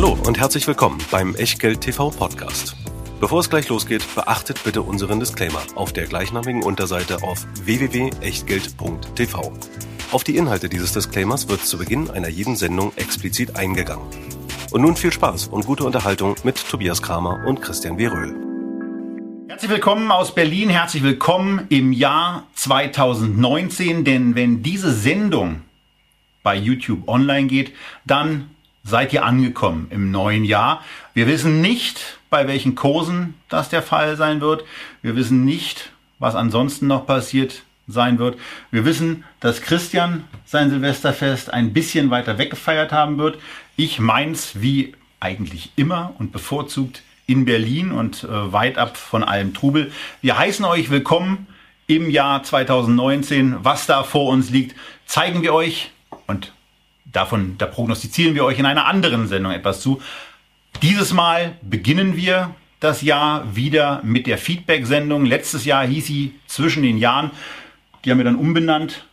Hallo und herzlich willkommen beim Echtgeld TV Podcast. Bevor es gleich losgeht, beachtet bitte unseren Disclaimer auf der gleichnamigen Unterseite auf www.echtgeld.tv. Auf die Inhalte dieses Disclaimers wird zu Beginn einer jeden Sendung explizit eingegangen. Und nun viel Spaß und gute Unterhaltung mit Tobias Kramer und Christian W. Röhl. Herzlich willkommen aus Berlin, herzlich willkommen im Jahr 2019, denn wenn diese Sendung bei YouTube online geht, dann seid ihr angekommen im neuen Jahr. Wir wissen nicht, bei welchen Kursen das der Fall sein wird. Wir wissen nicht, was ansonsten noch passiert sein wird. Wir wissen, dass Christian sein Silvesterfest ein bisschen weiter weggefeiert haben wird. Ich meins wie eigentlich immer und bevorzugt in Berlin und äh, weit ab von allem Trubel. Wir heißen euch willkommen im Jahr 2019. Was da vor uns liegt, zeigen wir euch und davon, da prognostizieren wir euch in einer anderen Sendung etwas zu. Dieses Mal beginnen wir das Jahr wieder mit der Feedback-Sendung. Letztes Jahr hieß sie zwischen den Jahren. Die haben wir dann umbenannt.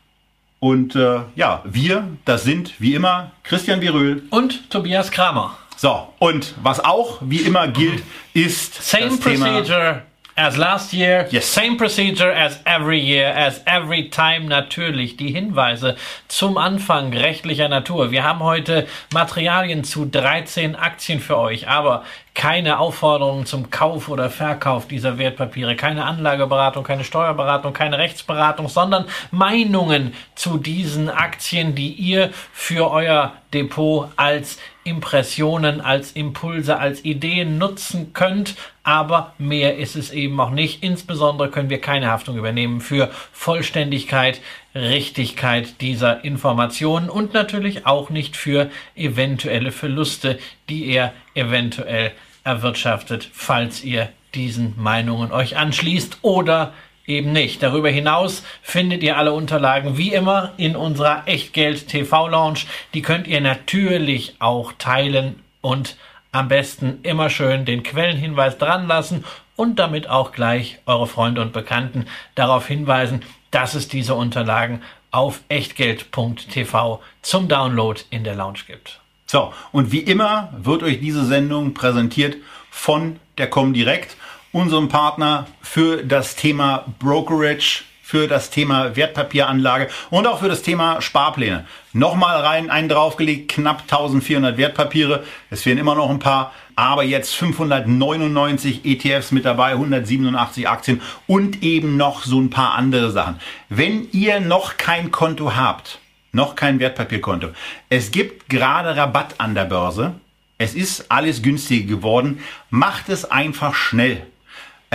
Und äh, ja, wir, das sind wie immer Christian Viröl und Tobias Kramer. So, und was auch wie immer gilt, ist Same das procedure. Thema As last year, Yes. same procedure as every year, as every time natürlich. Die Hinweise zum Anfang rechtlicher Natur. Wir haben heute Materialien zu 13 Aktien für euch, aber keine Aufforderungen zum Kauf oder Verkauf dieser Wertpapiere, keine Anlageberatung, keine Steuerberatung, keine Rechtsberatung, sondern Meinungen zu diesen Aktien, die ihr für euer Depot als Impressionen, als Impulse, als Ideen nutzen könnt. Aber mehr ist es eben auch nicht. Insbesondere können wir keine Haftung übernehmen für Vollständigkeit, Richtigkeit dieser Informationen und natürlich auch nicht für eventuelle Verluste, die ihr eventuell erwirtschaftet, falls ihr diesen Meinungen euch anschließt oder eben nicht. Darüber hinaus findet ihr alle Unterlagen wie immer in unserer Echtgeld TV Lounge. Die könnt ihr natürlich auch teilen und am besten immer schön den Quellenhinweis dran lassen und damit auch gleich eure Freunde und Bekannten darauf hinweisen, dass es diese Unterlagen auf echtgeld.tv zum Download in der Lounge gibt. So, und wie immer wird euch diese Sendung präsentiert von der Comdirect, unserem Partner für das Thema Brokerage, für das Thema Wertpapieranlage und auch für das Thema Sparpläne. Nochmal rein, einen draufgelegt, knapp 1400 Wertpapiere. Es fehlen immer noch ein paar, aber jetzt 599 ETFs mit dabei, 187 Aktien und eben noch so ein paar andere Sachen. Wenn ihr noch kein Konto habt, noch kein Wertpapierkonto. Es gibt gerade Rabatt an der Börse. Es ist alles günstiger geworden. Macht es einfach schnell.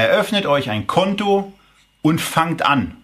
Eröffnet euch ein Konto und fangt an.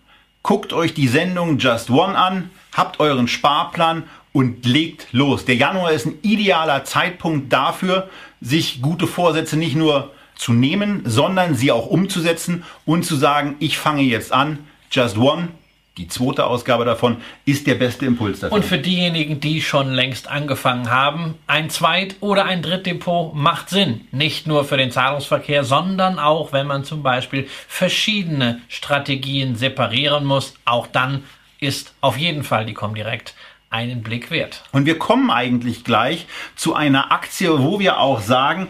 Guckt euch die Sendung Just One an, habt euren Sparplan und legt los. Der Januar ist ein idealer Zeitpunkt dafür, sich gute Vorsätze nicht nur zu nehmen, sondern sie auch umzusetzen und zu sagen, ich fange jetzt an. Just One, die zweite Ausgabe davon, ist der beste Impuls dafür. Und für diejenigen, die schon längst angefangen haben, ein Zweit- oder ein Drittdepot macht Sinn. Nicht nur für den Zahlungsverkehr, sondern auch, wenn man zum Beispiel verschiedene Strategien separieren muss. Auch dann ist auf jeden Fall die Comdirect einen Blick wert. Und wir kommen eigentlich gleich zu einer Aktie, wo wir auch sagen,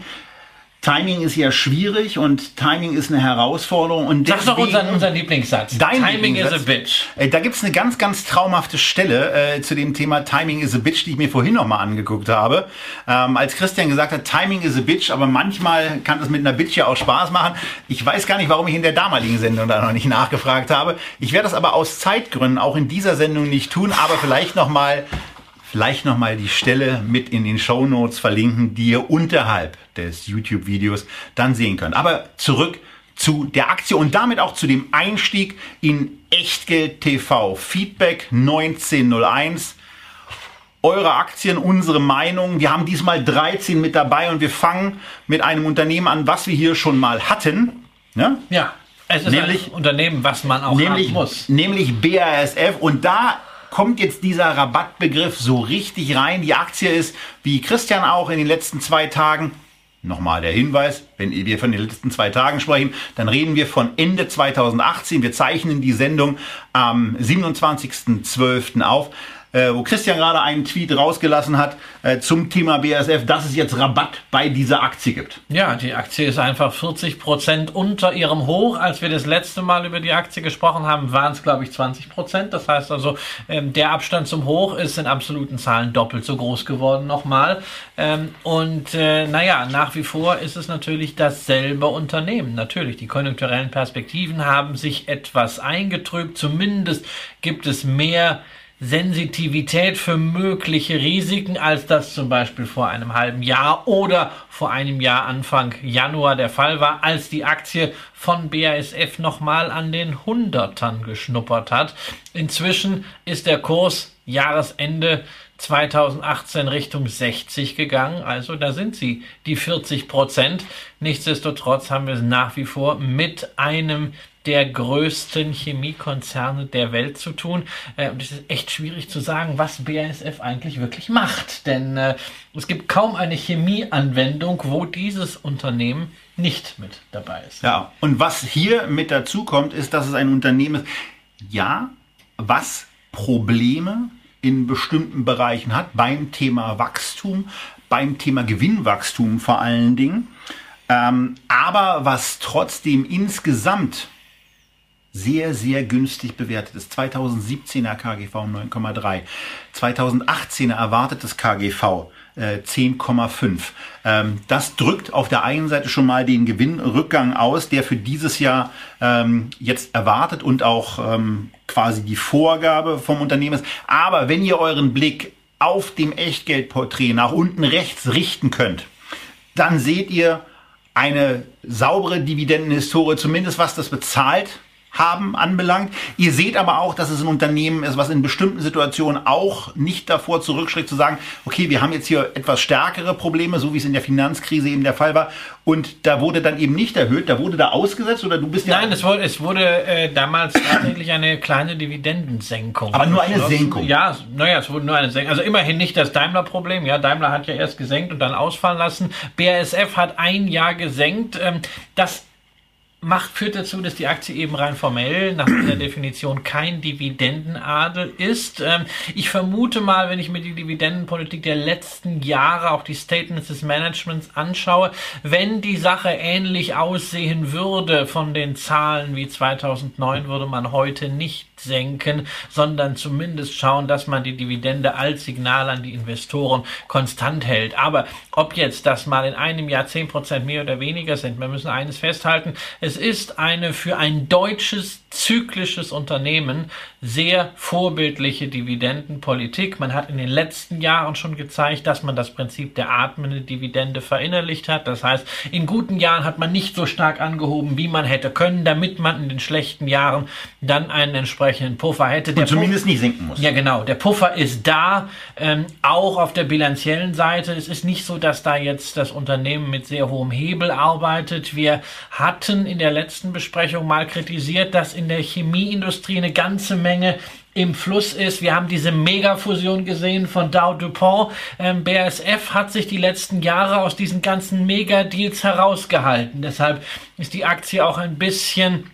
Timing ist ja schwierig und Timing ist eine Herausforderung. Und Sag doch deswegen- unseren, unseren Lieblingssatz. Dein Timing is a Lieblingssatz. bitch. Äh, Da gibt's eine ganz, ganz traumhafte Stelle äh, zu dem Thema Timing is a Bitch, die ich mir vorhin nochmal angeguckt habe. Ähm, als Christian gesagt hat, Timing is a Bitch, aber manchmal kann das mit einer Bitch ja auch Spaß machen. Ich weiß gar nicht, warum ich in der damaligen Sendung da noch nicht nachgefragt habe. Ich werde das aber aus Zeitgründen auch in dieser Sendung nicht tun, aber vielleicht nochmal vielleicht nochmal die Stelle mit in den Show Notes verlinken, die ihr unterhalb des YouTube-Videos dann sehen könnt. Aber zurück zu der Aktie und damit auch zu dem Einstieg in Echtgeld TV. Feedback 1901. Eure Aktien, unsere Meinung. Wir haben diesmal 13 mit dabei und wir fangen mit einem Unternehmen an, was wir hier schon mal hatten. Ja? Ja, es ist Nämlich- ein Unternehmen, was man auch nämlich, haben muss. nämlich BASF. Und da kommt jetzt dieser Rabattbegriff so richtig rein. Die Aktie ist, wie Christian auch in den letzten zwei Tagen, nochmal der Hinweis, wenn wir von den letzten zwei Tagen sprechen, dann reden wir von Ende 2018. Wir zeichnen die Sendung am 27.12. auf. Äh, wo Christian gerade einen Tweet rausgelassen hat äh, zum Thema BASF, dass es jetzt Rabatt bei dieser Aktie gibt. Ja, die Aktie ist einfach 40 Prozent unter ihrem Hoch. Als wir das letzte Mal über die Aktie gesprochen haben, waren es, glaube ich, 20 Prozent. Das heißt also, ähm, der Abstand zum Hoch ist in absoluten Zahlen doppelt so groß geworden nochmal. Ähm, und äh, naja, nach wie vor ist es natürlich dasselbe Unternehmen. Natürlich, die konjunkturellen Perspektiven haben sich etwas eingetrübt. Zumindest gibt es mehr Sensitivität für mögliche Risiken, als das zum Beispiel vor einem halben Jahr oder vor einem Jahr Anfang Januar der Fall war, als die Aktie von BASF nochmal an den Hundertern geschnuppert hat. Inzwischen ist der Kurs Jahresende 2018 Richtung 60 gegangen. Also da sind sie, die 40 Prozent. Nichtsdestotrotz haben wir es nach wie vor mit einem der größten Chemiekonzerne der Welt zu tun. Äh, und es ist echt schwierig zu sagen, was BASF eigentlich wirklich macht. Denn äh, es gibt kaum eine Chemieanwendung, wo dieses Unternehmen nicht mit dabei ist. Ja, und was hier mit dazu kommt, ist, dass es ein Unternehmen ist, ja, was Probleme in bestimmten Bereichen hat, beim Thema Wachstum, beim Thema Gewinnwachstum vor allen Dingen, ähm, aber was trotzdem insgesamt sehr, sehr günstig bewertet ist. 2017er KGV 9,3, 2018er erwartetes KGV äh, 10,5. Ähm, das drückt auf der einen Seite schon mal den Gewinnrückgang aus, der für dieses Jahr ähm, jetzt erwartet und auch ähm, quasi die Vorgabe vom Unternehmen ist. Aber wenn ihr euren Blick auf dem Echtgeldporträt nach unten rechts richten könnt, dann seht ihr eine saubere Dividendenhistorie, zumindest was das bezahlt haben anbelangt. Ihr seht aber auch, dass es ein Unternehmen ist, was in bestimmten Situationen auch nicht davor zurückschreckt zu sagen, okay, wir haben jetzt hier etwas stärkere Probleme, so wie es in der Finanzkrise eben der Fall war. Und da wurde dann eben nicht erhöht, da wurde da ausgesetzt oder du bist ja. Nein, es wurde, es wurde äh, damals tatsächlich eine kleine Dividendensenkung. Aber nur eine Senkung. Ja, naja, es wurde nur eine Senkung. Also immerhin nicht das Daimler-Problem. Ja, Daimler hat ja erst gesenkt und dann ausfallen lassen. BASF hat ein Jahr gesenkt. Ähm, das macht, führt dazu, dass die Aktie eben rein formell nach der Definition kein Dividendenadel ist. Ähm, ich vermute mal, wenn ich mir die Dividendenpolitik der letzten Jahre, auch die Statements des Managements anschaue, wenn die Sache ähnlich aussehen würde von den Zahlen wie 2009, würde man heute nicht senken, sondern zumindest schauen, dass man die Dividende als Signal an die Investoren konstant hält. Aber ob jetzt das mal in einem Jahr 10% mehr oder weniger sind, wir müssen eines festhalten, es ist eine für ein deutsches zyklisches Unternehmen sehr vorbildliche Dividendenpolitik. Man hat in den letzten Jahren schon gezeigt, dass man das Prinzip der atmenden Dividende verinnerlicht hat. Das heißt, in guten Jahren hat man nicht so stark angehoben, wie man hätte können, damit man in den schlechten Jahren dann einen entsprechenden Puffer hätte. Der Und zumindest Puff nicht sinken muss. Ja, genau. Der Puffer ist da, ähm, auch auf der bilanziellen Seite. Es ist nicht so, dass da jetzt das Unternehmen mit sehr hohem Hebel arbeitet. Wir hatten in der letzten Besprechung mal kritisiert, dass in der Chemieindustrie eine ganze Menge im Fluss ist. Wir haben diese Megafusion gesehen von Dow DuPont. Ähm, BASF hat sich die letzten Jahre aus diesen ganzen Megadeals herausgehalten. Deshalb ist die Aktie auch ein bisschen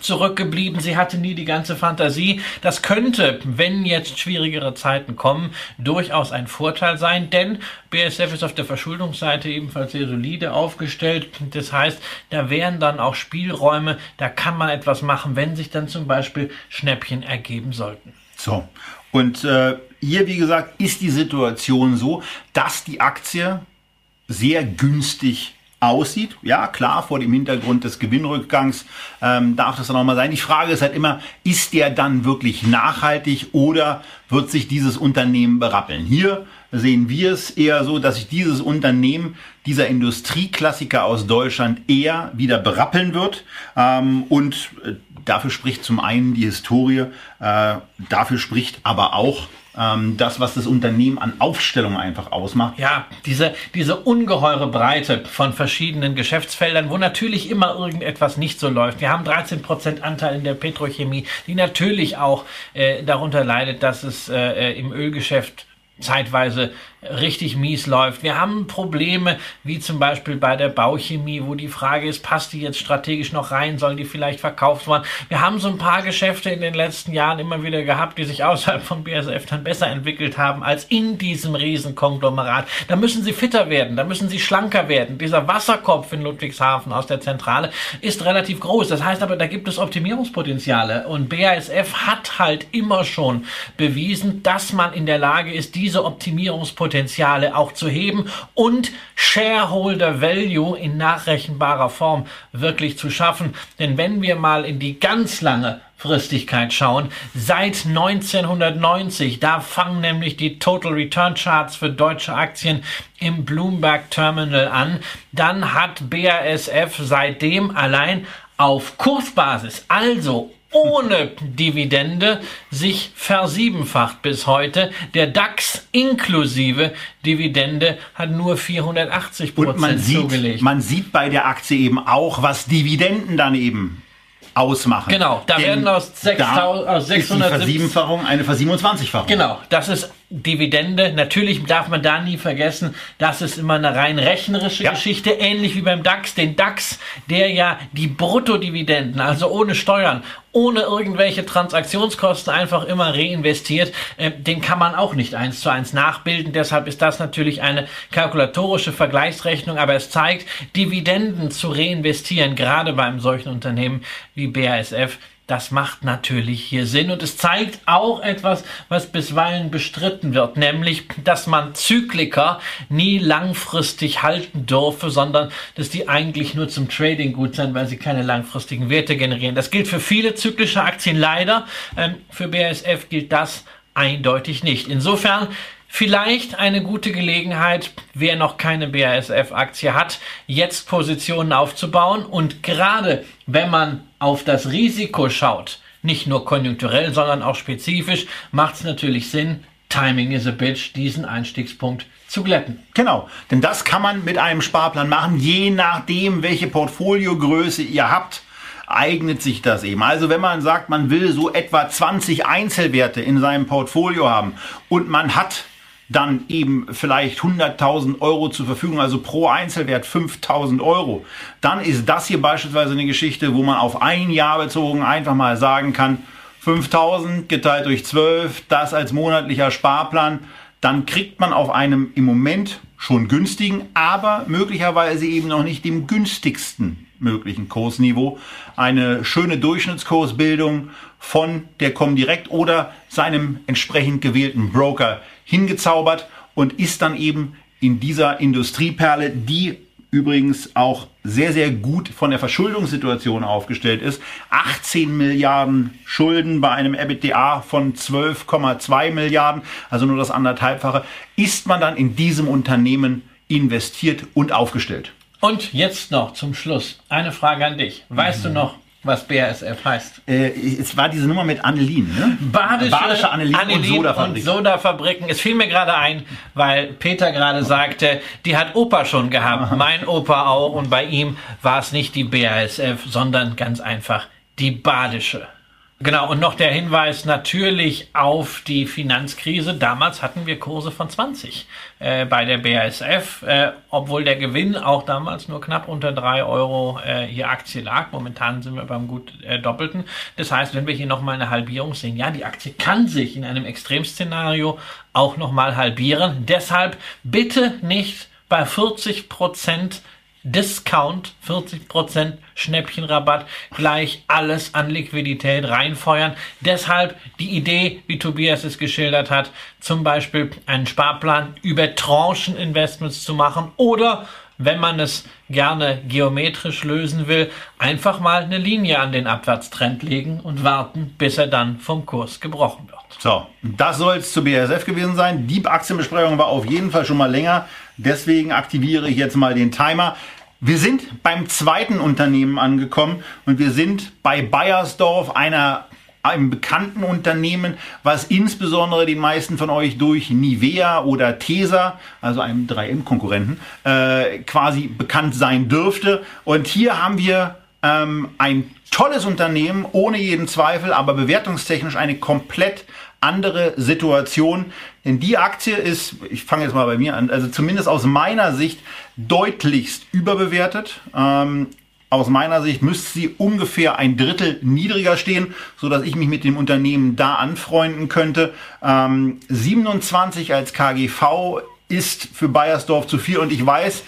zurückgeblieben. Sie hatte nie die ganze Fantasie. Das könnte, wenn jetzt schwierigere Zeiten kommen, durchaus ein Vorteil sein, denn BSF ist auf der Verschuldungsseite ebenfalls sehr solide aufgestellt. Das heißt, da wären dann auch Spielräume, da kann man etwas machen, wenn sich dann zum Beispiel Schnäppchen ergeben sollten. So, und äh, hier, wie gesagt, ist die Situation so, dass die Aktie sehr günstig aussieht. Ja, klar, vor dem Hintergrund des Gewinnrückgangs ähm, darf das dann auch mal sein. Die Frage ist halt immer, ist der dann wirklich nachhaltig oder wird sich dieses Unternehmen berappeln? Hier sehen wir es eher so, dass sich dieses Unternehmen, dieser Industrieklassiker aus Deutschland eher wieder berappeln wird. Ähm, und äh, dafür spricht zum einen die Historie, äh, dafür spricht aber auch ähm, das, was das Unternehmen an Aufstellung einfach ausmacht. Ja, diese, diese ungeheure Breite von verschiedenen Geschäftsfeldern, wo natürlich immer irgendetwas nicht so läuft. Wir haben 13% Anteil in der Petrochemie, die natürlich auch äh, darunter leidet, dass es äh, im Ölgeschäft zeitweise richtig mies läuft. Wir haben Probleme, wie zum Beispiel bei der Bauchemie, wo die Frage ist, passt die jetzt strategisch noch rein, sollen die vielleicht verkauft werden? Wir haben so ein paar Geschäfte in den letzten Jahren immer wieder gehabt, die sich außerhalb von BSF dann besser entwickelt haben als in diesem Riesenkonglomerat. Da müssen sie fitter werden, da müssen sie schlanker werden. Dieser Wasserkopf in Ludwigshafen aus der Zentrale ist relativ groß. Das heißt aber, da gibt es Optimierungspotenziale und BASF hat halt immer schon bewiesen, dass man in der Lage ist, diese Optimierungspotenziale Potenziale auch zu heben und Shareholder Value in nachrechenbarer Form wirklich zu schaffen. Denn wenn wir mal in die ganz lange Fristigkeit schauen. Seit 1990, da fangen nämlich die Total Return Charts für deutsche Aktien im Bloomberg Terminal an. Dann hat BASF seitdem allein auf Kursbasis, also ohne Dividende sich versiebenfacht bis heute. Der DAX inklusive Dividende hat nur 480 Prozent man sieht, zugelegt. Man sieht bei der Aktie eben auch, was Dividenden dann eben ausmachen. Genau, da Denn werden aus, 6, da aus ist die 670 Versiebenfachung eine Versiebenundzwanzigfachung. Genau, das ist Dividende. Natürlich darf man da nie vergessen, das ist immer eine rein rechnerische Ja. Geschichte, ähnlich wie beim DAX. Den DAX, der ja die Bruttodividenden, also ohne Steuern, ohne irgendwelche Transaktionskosten einfach immer reinvestiert, äh, den kann man auch nicht eins zu eins nachbilden. Deshalb ist das natürlich eine kalkulatorische Vergleichsrechnung, aber es zeigt, Dividenden zu reinvestieren, gerade beim solchen Unternehmen wie BASF, das macht natürlich hier Sinn und es zeigt auch etwas, was bisweilen bestritten wird, nämlich, dass man Zykliker nie langfristig halten dürfe, sondern dass die eigentlich nur zum Trading gut sind, weil sie keine langfristigen Werte generieren. Das gilt für viele zyklische Aktien leider. Ähm, für BASF gilt das eindeutig nicht. Insofern Vielleicht eine gute Gelegenheit, wer noch keine BASF-Aktie hat, jetzt Positionen aufzubauen. Und gerade wenn man auf das Risiko schaut, nicht nur konjunkturell, sondern auch spezifisch, macht es natürlich Sinn, Timing is a bitch, diesen Einstiegspunkt zu glätten. Genau, denn das kann man mit einem Sparplan machen, je nachdem, welche Portfoliogröße ihr habt eignet sich das eben. Also wenn man sagt, man will so etwa 20 Einzelwerte in seinem Portfolio haben und man hat dann eben vielleicht 100.000 Euro zur Verfügung, also pro Einzelwert 5.000 Euro, dann ist das hier beispielsweise eine Geschichte, wo man auf ein Jahr bezogen einfach mal sagen kann, 5.000 geteilt durch 12, das als monatlicher Sparplan, dann kriegt man auf einem im Moment schon günstigen, aber möglicherweise eben noch nicht dem günstigsten möglichen Kursniveau. Eine schöne Durchschnittskursbildung von der Comdirect oder seinem entsprechend gewählten Broker hingezaubert und ist dann eben in dieser Industrieperle, die übrigens auch sehr, sehr gut von der Verschuldungssituation aufgestellt ist. 18 Milliarden Schulden bei einem EBITDA von 12,2 Milliarden, also nur das anderthalbfache, ist man dann in diesem Unternehmen investiert und aufgestellt. Und jetzt noch zum Schluss eine Frage an dich. Weißt du noch, was BASF heißt? Äh, es war diese Nummer mit Annelien, ne? Badische, Badische Annelien, und Anilin Sodafabrik. und Sodafabriken. Es fiel mir gerade ein, weil Peter gerade sagte, die hat Opa schon gehabt, mein Opa auch. Und bei ihm war es nicht die BASF, sondern ganz einfach die Badische. Genau, und noch der Hinweis natürlich auf die Finanzkrise. Damals hatten wir Kurse von 20 äh, bei der BASF, äh, obwohl der Gewinn auch damals nur knapp unter 3 Euro äh, je Aktie lag. Momentan sind wir beim gut äh, Doppelten. Das heißt, wenn wir hier nochmal eine Halbierung sehen, ja, die Aktie kann sich in einem Extremszenario auch nochmal halbieren. Deshalb bitte nicht bei 40 Prozent Discount, 40% Schnäppchenrabatt, gleich alles an Liquidität reinfeuern. Deshalb die Idee, wie Tobias es geschildert hat, zum Beispiel einen Sparplan über Trancheninvestments zu machen oder wenn man es gerne geometrisch lösen will, einfach mal eine Linie an den Abwärtstrend legen und warten, bis er dann vom Kurs gebrochen wird. So, das soll es zu BASF gewesen sein. Die Aktienbesprechung war auf jeden Fall schon mal länger. Deswegen aktiviere ich jetzt mal den Timer. Wir sind beim zweiten Unternehmen angekommen und wir sind bei Bayersdorf, einer einem bekannten Unternehmen, was insbesondere den meisten von euch durch Nivea oder Tesa, also einem 3M-Konkurrenten, äh, quasi bekannt sein dürfte. Und hier haben wir ähm, ein tolles Unternehmen, ohne jeden Zweifel, aber bewertungstechnisch eine komplett andere Situation. Denn die Aktie ist, ich fange jetzt mal bei mir an, also zumindest aus meiner Sicht deutlichst überbewertet. Ähm, aus meiner Sicht müsste sie ungefähr ein Drittel niedriger stehen, so dass ich mich mit dem Unternehmen da anfreunden könnte. Ähm, 27 als KGV ist für Bayersdorf zu viel und ich weiß,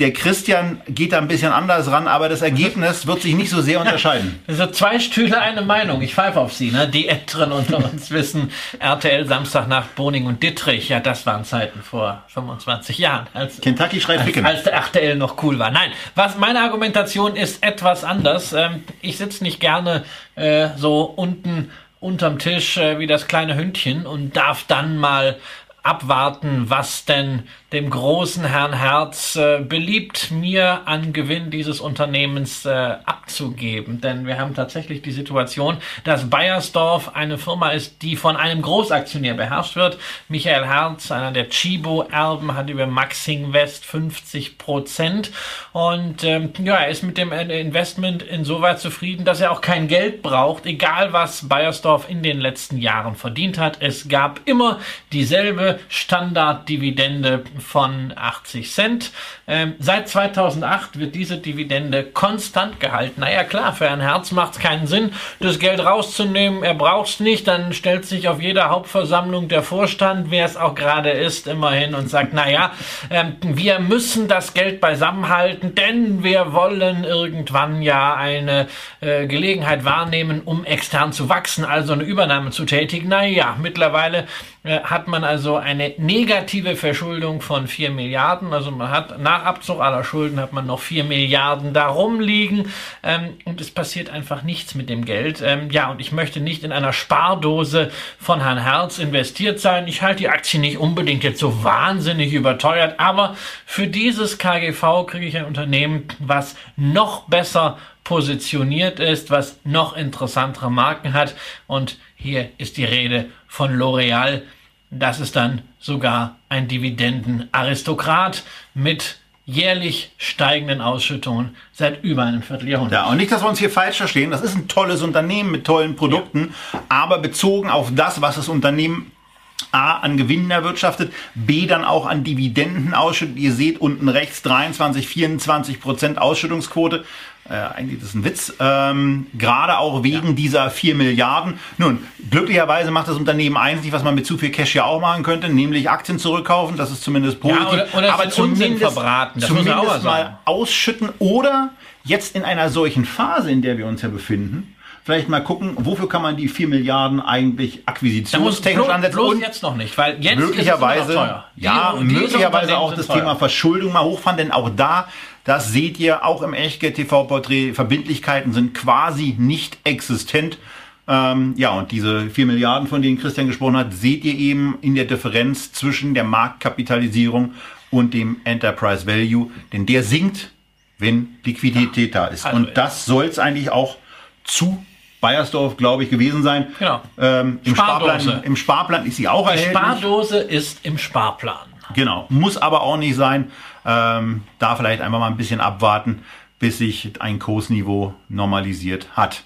der Christian geht da ein bisschen anders ran, aber das Ergebnis wird sich nicht so sehr unterscheiden. Also zwei Stühle, eine Meinung. Ich pfeife auf Sie. Ne? Die Älteren unter uns wissen, RTL Samstag nach Boning und Dittrich, ja, das waren Zeiten vor 25 Jahren. Als, Kentucky schreit als, als der RTL noch cool war. Nein, was meine Argumentation ist etwas anders. Ähm, ich sitze nicht gerne äh, so unten unterm Tisch äh, wie das kleine Hündchen und darf dann mal abwarten, was denn dem großen Herrn Herz äh, beliebt, mir an Gewinn dieses Unternehmens äh, abzugeben. Denn wir haben tatsächlich die Situation, dass Bayersdorf eine Firma ist, die von einem Großaktionär beherrscht wird. Michael Herz, einer der Chibo-Erben, hat über Maxing West 50 Prozent. Und ähm, ja, er ist mit dem Investment insoweit zufrieden, dass er auch kein Geld braucht, egal was Bayersdorf in den letzten Jahren verdient hat. Es gab immer dieselbe Standarddividende von 80 Cent. Ähm, seit 2008 wird diese Dividende konstant gehalten. Naja, klar, für ein Herz macht es keinen Sinn, das Geld rauszunehmen. Er braucht es nicht. Dann stellt sich auf jeder Hauptversammlung der Vorstand, wer es auch gerade ist, immerhin und sagt, naja, ähm, wir müssen das Geld beisammenhalten, denn wir wollen irgendwann ja eine äh, Gelegenheit wahrnehmen, um extern zu wachsen, also eine Übernahme zu tätigen. Naja, mittlerweile hat man also eine negative Verschuldung von 4 Milliarden. Also man hat nach Abzug aller Schulden hat man noch 4 Milliarden darum liegen ähm, und es passiert einfach nichts mit dem Geld. Ähm, ja, und ich möchte nicht in einer Spardose von Herrn Herz investiert sein. Ich halte die Aktie nicht unbedingt jetzt so wahnsinnig überteuert, aber für dieses KGV kriege ich ein Unternehmen, was noch besser positioniert ist, was noch interessantere Marken hat und hier ist die Rede von L'Oreal. Das ist dann sogar ein Dividendenaristokrat mit jährlich steigenden Ausschüttungen seit über einem Vierteljahrhundert. Ja, und nicht, dass wir uns hier falsch verstehen. Das ist ein tolles Unternehmen mit tollen Produkten, ja. aber bezogen auf das, was das Unternehmen A an Gewinnen erwirtschaftet, B dann auch an Dividenden ausschüttet. Ihr seht unten rechts 23, 24 Prozent Ausschüttungsquote. Äh, eigentlich ist das ein Witz. Ähm, Gerade auch wegen ja. dieser 4 Milliarden. Nun, glücklicherweise macht das Unternehmen eins nicht, was man mit zu viel Cash ja auch machen könnte, nämlich Aktien zurückkaufen. Das ist zumindest positiv. Ja, oder, oder Aber zumindest, verbraten. Das zumindest mal, mal ausschütten oder jetzt in einer solchen Phase, in der wir uns ja befinden, vielleicht mal gucken, wofür kann man die 4 Milliarden eigentlich akquisitionstechnisch ansetzen. Bloß und jetzt noch nicht, weil jetzt möglicherweise, ja, die, möglicherweise auch das teuer. Thema Verschuldung mal hochfahren, denn auch da, das seht ihr auch im Echtgeld TV Porträt, Verbindlichkeiten sind quasi nicht existent. Ähm, ja, und diese 4 Milliarden, von denen Christian gesprochen hat, seht ihr eben in der Differenz zwischen der Marktkapitalisierung und dem Enterprise Value, denn der sinkt, wenn Liquidität da ist. Also und das soll es eigentlich auch zu Bayersdorf, glaube ich, gewesen sein. Genau. Ähm, im, Sparplan, Im Sparplan ist sie auch Die erhältlich. Spardose ist im Sparplan. Genau. Muss aber auch nicht sein. Ähm, da vielleicht einfach mal ein bisschen abwarten, bis sich ein Kursniveau normalisiert hat.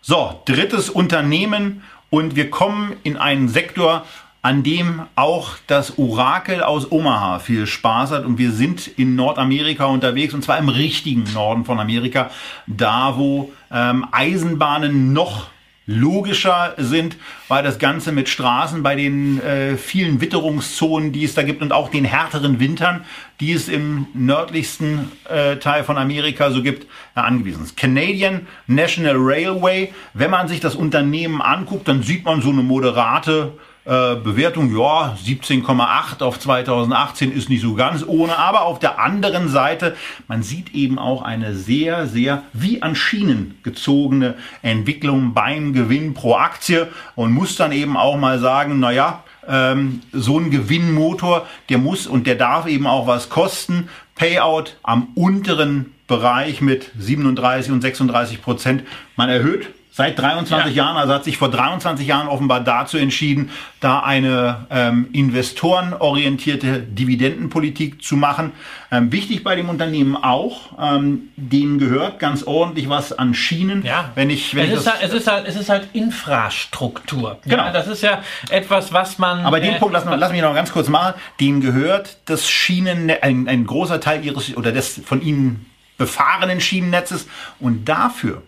So, drittes Unternehmen und wir kommen in einen Sektor, an dem auch das Orakel aus Omaha viel Spaß hat. Und wir sind in Nordamerika unterwegs, und zwar im richtigen Norden von Amerika, da wo ähm, Eisenbahnen noch logischer sind, weil das Ganze mit Straßen bei den äh, vielen Witterungszonen, die es da gibt und auch den härteren Wintern, die es im nördlichsten äh, Teil von Amerika so gibt, äh, angewiesen ist. Canadian National Railway, wenn man sich das Unternehmen anguckt, dann sieht man so eine moderate äh, Bewertung, ja, 17,8 auf 2018 ist nicht so ganz ohne, aber auf der anderen Seite, man sieht eben auch eine sehr, sehr wie an Schienen gezogene Entwicklung beim Gewinn pro Aktie und muss dann eben auch mal sagen, naja, ähm, so ein Gewinnmotor, der muss und der darf eben auch was kosten. Payout am unteren Bereich mit 37 und 36 Prozent. Man erhöht Seit 23 ja. Jahren, also hat sich vor 23 Jahren offenbar dazu entschieden, da eine ähm, investorenorientierte Dividendenpolitik zu machen. Ähm, wichtig bei dem Unternehmen auch, ähm, denen gehört ganz ordentlich was an Schienen. Ja. Wenn ich, wenn es, ich ist halt, es, ist halt, es ist halt Infrastruktur. Genau. Ja, das ist ja etwas, was man. Aber den äh, Punkt, lass, lass mich noch ganz kurz machen. Denen gehört das Schienen, ein, ein großer Teil ihres oder des von ihnen befahrenen Schienennetzes und dafür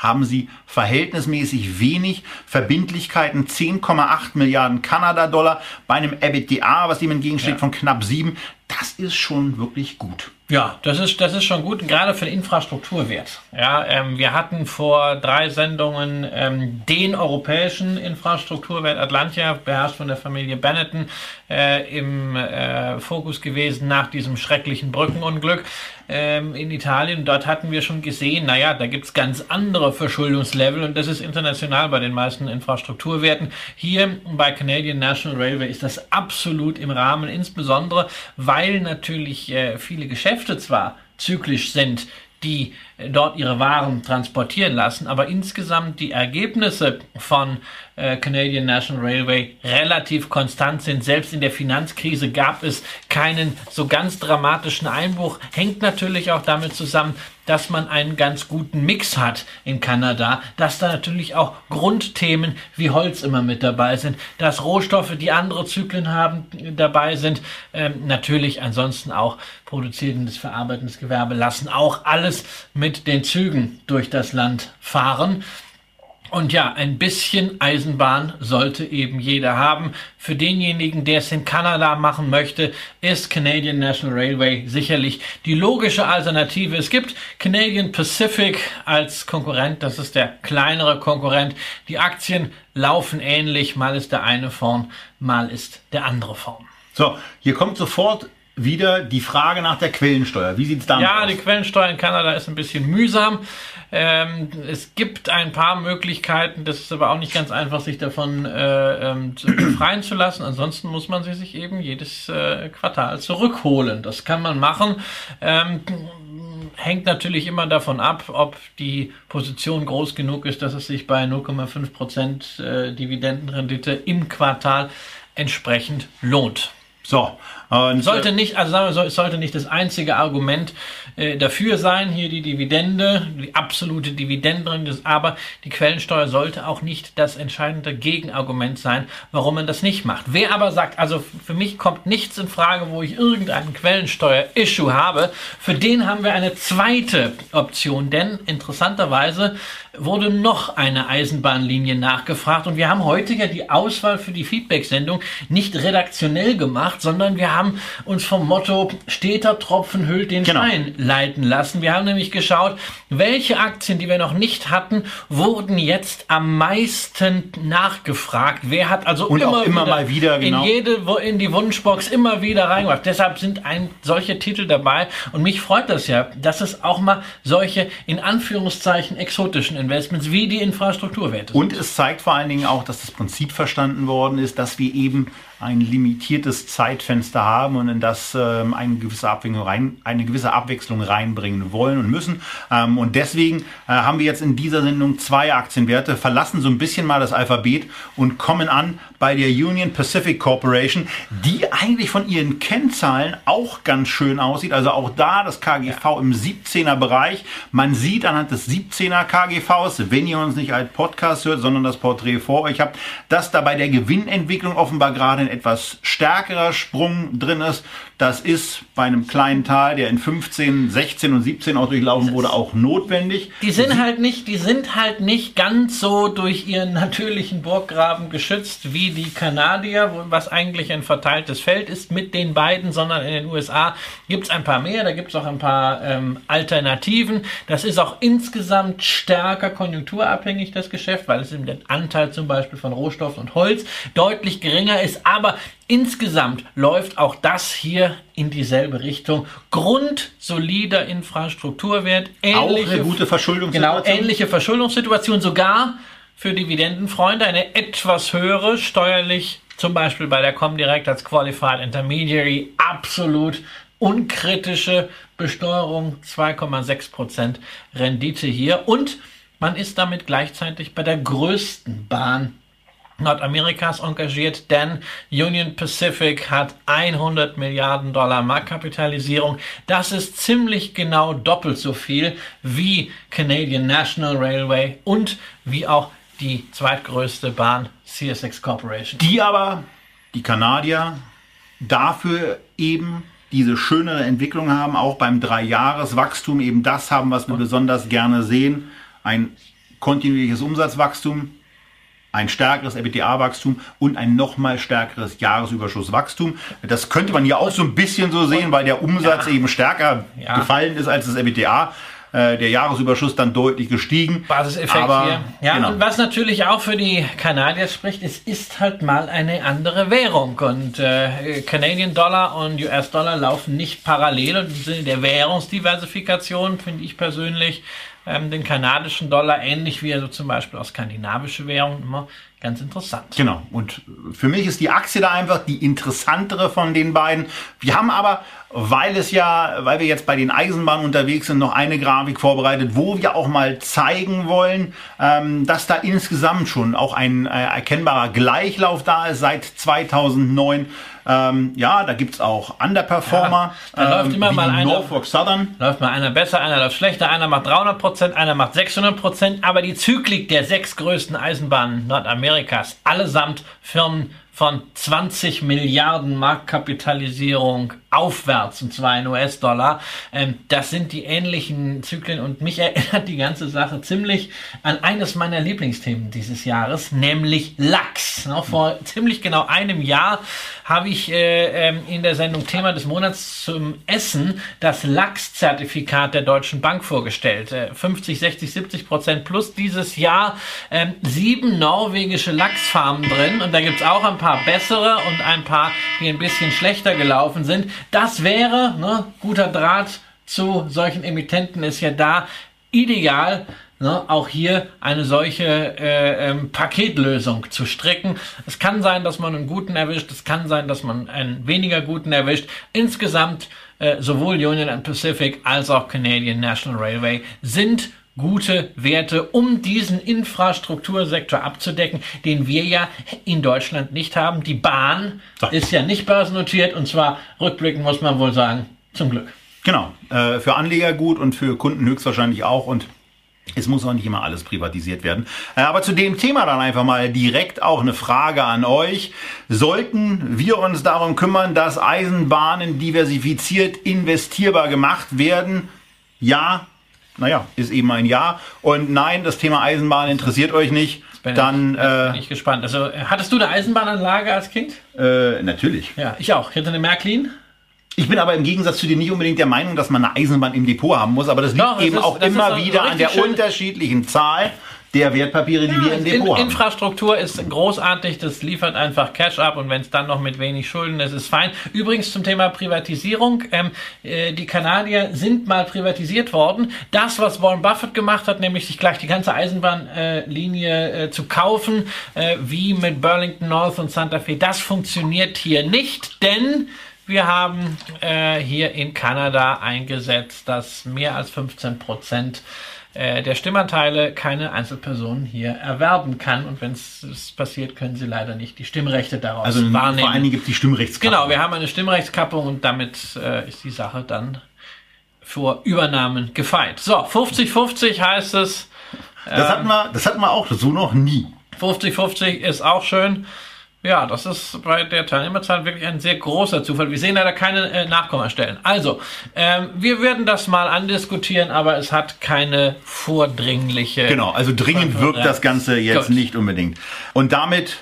haben sie verhältnismäßig wenig Verbindlichkeiten, 10,8 Milliarden Kanada-Dollar bei einem EBITDA, was dem entgegensteht, ja. von knapp 7. Das ist schon wirklich gut. Ja, das ist, das ist schon gut, gerade für den Infrastrukturwert. Ja, ähm, wir hatten vor drei Sendungen ähm, den europäischen Infrastrukturwert Atlantia, beherrscht von der Familie Benetton, äh, im äh, Fokus gewesen nach diesem schrecklichen Brückenunglück ähm, in Italien. Dort hatten wir schon gesehen, naja, da gibt's ganz andere Verschuldungslevel und das ist international bei den meisten Infrastrukturwerten. Hier bei Canadian National Railway ist das absolut im Rahmen, insbesondere weil natürlich äh, viele Geschäfte zwar zyklisch sind, die dort ihre Waren transportieren lassen, aber insgesamt die Ergebnisse von äh, Canadian National Railway relativ konstant sind. Selbst in der Finanzkrise gab es keinen so ganz dramatischen Einbruch. Hängt natürlich auch damit zusammen, dass man einen ganz guten Mix hat in Kanada, dass da natürlich auch Grundthemen wie Holz immer mit dabei sind, dass Rohstoffe, die andere Zyklen haben, dabei sind. Ähm, natürlich ansonsten auch produzierendes, verarbeitendes Gewerbe lassen auch alles mit den Zügen durch das Land fahren. Und ja, ein bisschen Eisenbahn sollte eben jeder haben. Für denjenigen, der es in Kanada machen möchte, ist Canadian National Railway sicherlich die logische Alternative. Es gibt Canadian Pacific als Konkurrent, das ist der kleinere Konkurrent. Die Aktien laufen ähnlich, mal ist der eine vorn, mal ist der andere vorn. So, hier kommt sofort wieder die Frage nach der Quellensteuer. Wie sieht es damit ja, aus? Ja, die Quellensteuer in Kanada ist ein bisschen mühsam. Ähm, es gibt ein paar Möglichkeiten, das ist aber auch nicht ganz einfach, sich davon äh, ähm, zu befreien zu lassen. Ansonsten muss man sie sich eben jedes äh, Quartal zurückholen. Das kann man machen. Ähm, hängt natürlich immer davon ab, ob die Position groß genug ist, dass es sich bei 0,5 Prozent äh, Dividendenrendite im Quartal entsprechend lohnt. So. Und sollte nicht, also sagen wir sollte nicht das einzige Argument äh, dafür sein, hier die Dividende, die absolute Dividende, aber die Quellensteuer sollte auch nicht das entscheidende Gegenargument sein, warum man das nicht macht. Wer aber sagt, also für mich kommt nichts in Frage, wo ich irgendeinen Quellensteuer-Issue habe, für den haben wir eine zweite Option, denn interessanterweise wurde noch eine Eisenbahnlinie nachgefragt und wir haben heute ja die Auswahl für die Feedback-Sendung nicht redaktionell gemacht, sondern wir haben uns vom Motto steter Tropfen hüllt den genau. Stein leiten lassen. Wir haben nämlich geschaut, welche Aktien, die wir noch nicht hatten, wurden jetzt am meisten nachgefragt. Wer hat also und immer, immer wieder mal wieder genau. in jede in die Wunschbox immer wieder reingemacht. Deshalb sind ein solche Titel dabei und mich freut das ja, dass es auch mal solche in Anführungszeichen exotischen Investments wie die Infrastrukturwerte. Und es zeigt vor allen Dingen auch, dass das Prinzip verstanden worden ist, dass wir eben ein limitiertes Zeitfenster haben und in das ähm, eine, gewisse Abwechslung rein, eine gewisse Abwechslung reinbringen wollen und müssen. Ähm, und deswegen äh, haben wir jetzt in dieser Sendung zwei Aktienwerte, verlassen so ein bisschen mal das Alphabet und kommen an bei der Union Pacific Corporation, die eigentlich von ihren Kennzahlen auch ganz schön aussieht. Also auch da das KGV ja. im 17er Bereich. Man sieht anhand des 17er KGVs, wenn ihr uns nicht als Podcast hört, sondern das Porträt vor euch habt, dass da bei der Gewinnentwicklung offenbar gerade etwas stärkerer Sprung drin ist. Das ist bei einem kleinen Tal, der in 15, 16 und 17 auch durchlaufen wurde, auch notwendig. Die sind halt nicht, die sind halt nicht ganz so durch ihren natürlichen Burggraben geschützt wie die Kanadier, was eigentlich ein verteiltes Feld ist mit den beiden, sondern in den USA gibt es ein paar mehr, da gibt es auch ein paar ähm, Alternativen. Das ist auch insgesamt stärker konjunkturabhängig, das Geschäft, weil es eben der Anteil zum Beispiel von Rohstoff und Holz deutlich geringer ist, aber Insgesamt läuft auch das hier in dieselbe Richtung. Grundsolider Infrastrukturwert, ähnliche, auch eine gute Verschuldungssituation. Genau, ähnliche Verschuldungssituation, sogar für Dividendenfreunde eine etwas höhere, steuerlich zum Beispiel bei der Comdirect als Qualified Intermediary absolut unkritische Besteuerung, 2,6% Rendite hier und man ist damit gleichzeitig bei der größten Bahn Nordamerikas engagiert, denn Union Pacific hat 100 Milliarden Dollar Marktkapitalisierung. Das ist ziemlich genau doppelt so viel wie Canadian National Railway und wie auch die zweitgrößte Bahn CSX Corporation. Die aber, die Kanadier, dafür eben diese schönere Entwicklung haben, auch beim Dreijahreswachstum eben das haben, was wir besonders gerne sehen. Ein kontinuierliches Umsatzwachstum, ein stärkeres EBITDA-Wachstum und ein nochmal stärkeres Jahresüberschusswachstum. Das könnte man ja auch so ein bisschen so sehen, weil der Umsatz ja. eben stärker ja. gefallen ist als das EBITDA. Äh, der Jahresüberschuss dann deutlich gestiegen. Basiseffekt Aber, hier. Ja, genau. und was natürlich auch für die Kanadier spricht, es ist halt mal eine andere Währung. Und äh, Canadian Dollar und US Dollar laufen nicht parallel. Und im Sinne der Währungsdiversifikation finde ich persönlich ähm, den kanadischen Dollar, ähnlich wie er so zum Beispiel aus skandinavische Währungen immer ganz interessant. Genau. Und für mich ist die Aktie da einfach die interessantere von den beiden. Wir haben aber, weil es ja, weil wir jetzt bei den Eisenbahnen unterwegs sind, noch eine Grafik vorbereitet, wo wir auch mal zeigen wollen, ähm, dass da insgesamt schon auch ein äh, erkennbarer Gleichlauf da ist seit 2009 ähm, ja, da gibt es auch Underperformer. Ja, da ähm, läuft immer mal einer. Norfolk Southern. Läuft mal einer besser, einer läuft schlechter, einer macht 300 Prozent, einer macht 600 Prozent. Aber die Zyklik der sechs größten Eisenbahnen Nordamerikas, allesamt Firmen von 20 Milliarden Marktkapitalisierung aufwärts, und zwar in US-Dollar. Ähm, das sind die ähnlichen Zyklen und mich erinnert die ganze Sache ziemlich an eines meiner Lieblingsthemen dieses Jahres, nämlich Lachs. No, vor ziemlich genau einem Jahr habe ich äh, ähm, in der Sendung Thema des Monats zum Essen das Lachs-Zertifikat der Deutschen Bank vorgestellt. Äh, 50, 60, 70 Prozent plus dieses Jahr ähm, sieben norwegische Lachsfarmen drin und da gibt es auch ein paar bessere und ein paar, die ein bisschen schlechter gelaufen sind. Das wäre, ne, guter Draht zu solchen Emittenten ist ja da, ideal, ne, auch hier eine solche äh, ähm, Paketlösung zu stricken. Es kann sein, dass man einen guten erwischt, es kann sein, dass man einen weniger guten erwischt. Insgesamt äh, sowohl Union Pacific als auch Canadian National Railway sind gute Werte, um diesen Infrastruktursektor abzudecken, den wir ja in Deutschland nicht haben. Die Bahn ist ja nicht börsennotiert und zwar rückblickend muss man wohl sagen, zum Glück. Genau, äh, für Anleger gut und für Kunden höchstwahrscheinlich auch und es muss auch nicht immer alles privatisiert werden. Äh, aber zu dem Thema dann einfach mal direkt auch eine Frage an euch. Sollten wir uns darum kümmern, dass Eisenbahnen diversifiziert investierbar gemacht werden? Ja, naja, ist eben ein Ja. Und nein, das Thema Eisenbahn interessiert euch nicht. Bin dann ich, äh, bin ich gespannt. Also hattest du eine Eisenbahnanlage als Kind? Äh, natürlich. Ja, ich auch. Hatte eine Märklin. Ich bin aber im Gegensatz zu dir nicht unbedingt der Meinung, dass man eine Eisenbahn im Depot haben muss, aber das liegt Doch, eben ist, auch immer wieder an der unterschiedlichen Zahl der Wertpapiere, die ja, wir im Depot in, haben. Infrastruktur ist großartig, das liefert einfach Cash ab und wenn es dann noch mit wenig Schulden ist, ist fein. Übrigens zum Thema Privatisierung, ähm, äh, die Kanadier sind mal privatisiert worden. Das, was Warren Buffett gemacht hat, nämlich sich gleich die ganze Eisenbahnlinie äh, äh, zu kaufen, äh, wie mit Burlington North und Santa Fe, das funktioniert hier nicht, denn wir haben äh, hier in Kanada eingesetzt, dass mehr als 15 Prozent äh, der Stimmanteile keine Einzelperson hier erwerben kann. Und wenn es passiert, können sie leider nicht die Stimmrechte daraus also wahrnehmen. Vor allen Dingen gibt es die Stimmrechtskappung. Genau, wir haben eine Stimmrechtskappung und damit äh, ist die Sache dann vor Übernahmen gefeit. So, 50-50 heißt es. Das, ähm, hatten wir, das hatten wir auch so noch nie. 50-50 ist auch schön. Ja, das ist bei der Teilnehmerzahl wirklich ein sehr großer Zufall. Wir sehen leider keine äh, Nachkommastellen. Also, ähm, wir werden das mal andiskutieren, aber es hat keine vordringliche. Genau, also dringend wirkt das Ganze jetzt Gut. nicht unbedingt. Und damit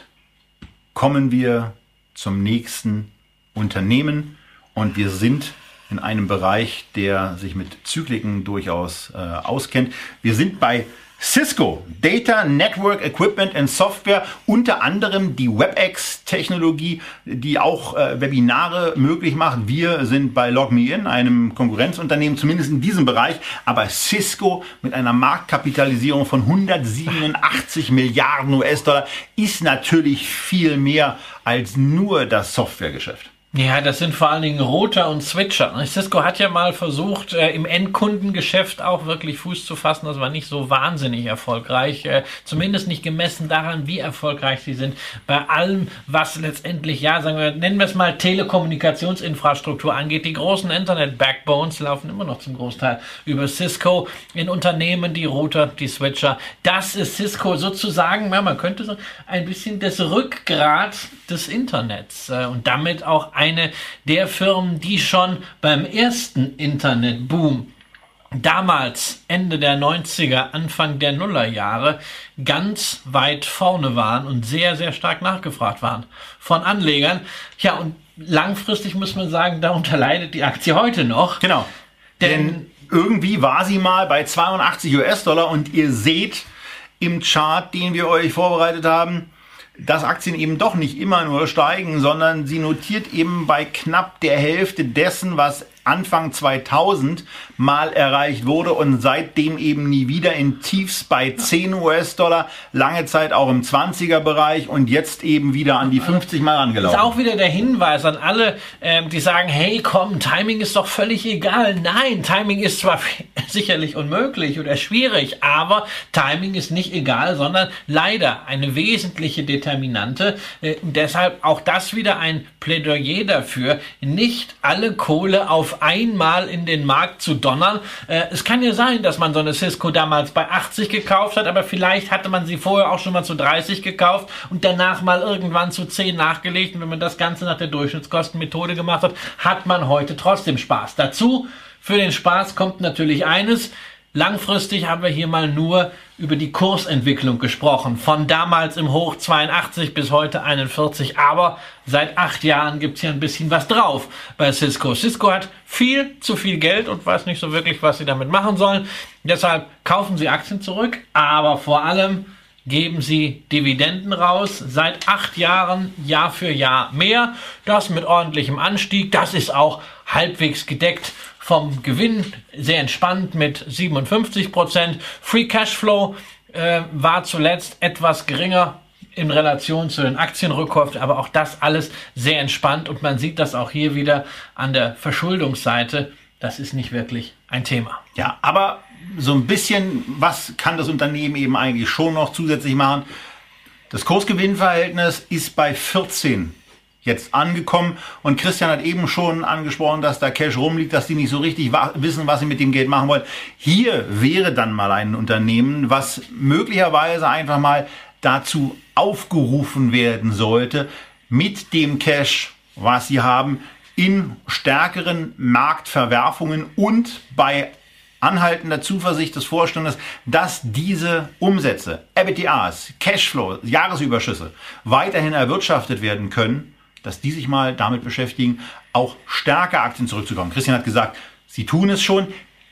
kommen wir zum nächsten Unternehmen und wir sind in einem Bereich, der sich mit Zykliken durchaus äh, auskennt. Wir sind bei Cisco, Data Network Equipment and Software, unter anderem die WebEx-Technologie, die auch äh, Webinare möglich macht. Wir sind bei LogMeIn, einem Konkurrenzunternehmen, zumindest in diesem Bereich. Aber Cisco mit einer Marktkapitalisierung von 187 Milliarden US-Dollar ist natürlich viel mehr als nur das Softwaregeschäft. Ja, das sind vor allen Dingen Router und Switcher. Cisco hat ja mal versucht, äh, im Endkundengeschäft auch wirklich Fuß zu fassen. Das war nicht so wahnsinnig erfolgreich. Äh, zumindest nicht gemessen daran, wie erfolgreich sie sind. Bei allem, was letztendlich, ja, sagen wir, nennen wir es mal Telekommunikationsinfrastruktur angeht. Die großen Internet-Backbones laufen immer noch zum Großteil über Cisco. In Unternehmen die Router, die Switcher. Das ist Cisco sozusagen, ja, man könnte sagen, ein bisschen das Rückgrat des Internets. Äh, und damit auch eine der Firmen, die schon beim ersten Internetboom damals Ende der 90er, Anfang der Nullerjahre ganz weit vorne waren und sehr, sehr stark nachgefragt waren von Anlegern. Ja, und langfristig muss man sagen, darunter leidet die Aktie heute noch. Genau. Denn, Denn irgendwie war sie mal bei 82 US-Dollar und ihr seht im Chart, den wir euch vorbereitet haben, dass Aktien eben doch nicht immer nur steigen, sondern sie notiert eben bei knapp der Hälfte dessen, was Anfang 2000 mal erreicht wurde und seitdem eben nie wieder in Tiefs bei 10 US-Dollar, lange Zeit auch im 20er Bereich und jetzt eben wieder an die 50 mal angelaufen. Das ist auch wieder der Hinweis an alle, ähm, die sagen, hey komm, Timing ist doch völlig egal. Nein, Timing ist zwar sicherlich unmöglich oder schwierig, aber Timing ist nicht egal, sondern leider eine wesentliche Determinante. Äh, deshalb auch das wieder ein Plädoyer dafür, nicht alle Kohle auf einmal in den Markt zu donnern. Äh, es kann ja sein, dass man so eine Cisco damals bei 80 gekauft hat, aber vielleicht hatte man sie vorher auch schon mal zu 30 gekauft und danach mal irgendwann zu 10 nachgelegt. Und wenn man das Ganze nach der Durchschnittskostenmethode gemacht hat, hat man heute trotzdem Spaß. Dazu, für den Spaß kommt natürlich eines, Langfristig haben wir hier mal nur über die Kursentwicklung gesprochen. Von damals im Hoch 82 bis heute 41. Aber seit acht Jahren gibt's hier ein bisschen was drauf bei Cisco. Cisco hat viel zu viel Geld und weiß nicht so wirklich, was sie damit machen sollen. Deshalb kaufen sie Aktien zurück. Aber vor allem geben sie Dividenden raus. Seit acht Jahren Jahr für Jahr mehr. Das mit ordentlichem Anstieg. Das ist auch halbwegs gedeckt vom Gewinn sehr entspannt mit 57 Prozent. Free Cashflow äh, war zuletzt etwas geringer in Relation zu den Aktienrückkäufen, aber auch das alles sehr entspannt und man sieht das auch hier wieder an der Verschuldungsseite. Das ist nicht wirklich ein Thema. Ja, aber so ein bisschen, was kann das Unternehmen eben eigentlich schon noch zusätzlich machen? Das Kursgewinnverhältnis ist bei 14 jetzt angekommen. Und Christian hat eben schon angesprochen, dass da Cash rumliegt, dass die nicht so richtig wissen, was sie mit dem Geld machen wollen. Hier wäre dann mal ein Unternehmen, was möglicherweise einfach mal dazu aufgerufen werden sollte, mit dem Cash, was sie haben, in stärkeren Marktverwerfungen und bei anhaltender Zuversicht des Vorstandes, dass diese Umsätze, EBITDAs, Cashflow, Jahresüberschüsse weiterhin erwirtschaftet werden können dass die sich mal damit beschäftigen, auch stärker Aktien zurückzukommen. Christian hat gesagt, sie tun es schon.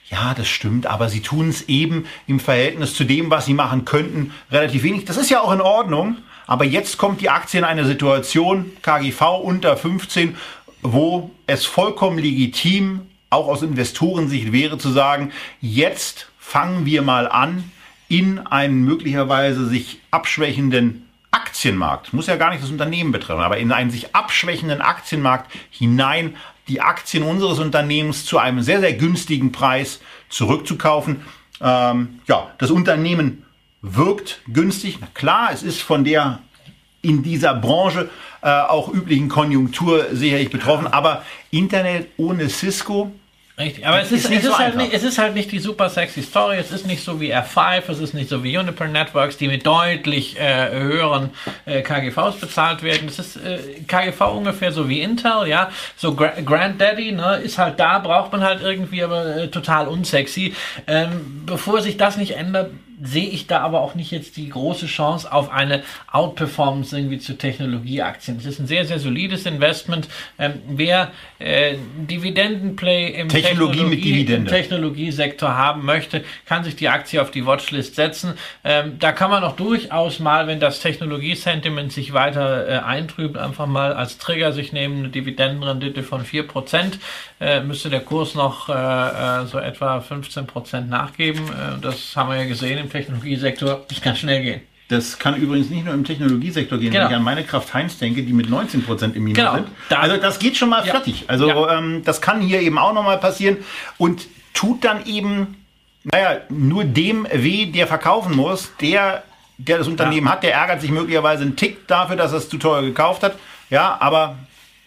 Ja, das stimmt, aber sie tun es eben im Verhältnis zu dem, was sie machen könnten, relativ wenig. Das ist ja auch in Ordnung. Aber jetzt kommt die Aktie in eine Situation, KGV unter 15, wo es vollkommen legitim, auch aus Investorensicht wäre zu sagen, jetzt fangen wir mal an, in einen möglicherweise sich abschwächenden Aktienmarkt, muss ja gar nicht das Unternehmen betreffen, aber in einen sich abschwächenden Aktienmarkt hinein die Aktien unseres Unternehmens zu einem sehr, sehr günstigen Preis zurückzukaufen. Ähm, ja, das Unternehmen wirkt günstig. Na klar, es ist von der in dieser Branche äh, auch üblichen Konjunktur sicherlich betroffen, aber Internet ohne Cisco Richtig, aber es ist, ist, es, ist so halt nicht, es ist halt nicht die super sexy Story, es ist nicht so wie F5, es ist nicht so wie Juniper Networks, die mit deutlich äh, höheren äh, KGVs bezahlt werden. Es ist äh, KGV ungefähr so wie Intel, ja. So Gra Granddaddy ne, ist halt da, braucht man halt irgendwie, aber äh, total unsexy. Ähm, bevor sich das nicht ändert, sehe ich da aber auch nicht jetzt die große Chance auf eine Outperformance irgendwie zu Technologieaktien. Es ist ein sehr, sehr solides Investment. Ähm, wer äh, Dividendenplay im, Technologie Technologie, im Technologiesektor haben möchte, kann sich die Aktie auf die Watchlist setzen. Ähm, da kann man auch durchaus mal, wenn das Technologiesentiment sich weiter äh, eintrübt, einfach mal als Trigger sich nehmen, eine Dividendenrendite von 4%. Äh, müsste der Kurs noch äh, äh so etwa 15% nachgeben. Äh, das haben wir ja gesehen im Technologiesektor. Das kann schnell gehen. Das kann übrigens nicht nur im Technologiesektor gehen, Genau. wenn ich an meine Kraft Heinz denke, die mit 19% im Minus Genau. sind. Da- also das geht schon mal Ja. fertig. Also Ja. ähm, das kann hier eben auch nochmal passieren und tut dann eben, naja, nur dem weh, der verkaufen muss, der, der das Unternehmen hat, der ärgert sich möglicherweise einen Tick dafür, dass er es zu teuer gekauft hat. Ja, aber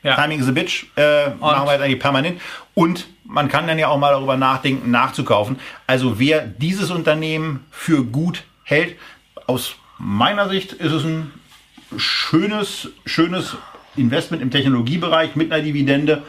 Ja. Timing is a bitch, äh, machen wir jetzt eigentlich permanent. Und man kann dann ja auch mal darüber nachdenken, nachzukaufen. Also wer dieses Unternehmen für gut hält, aus meiner Sicht ist es ein schönes, schönes Investment im Technologiebereich mit einer Dividende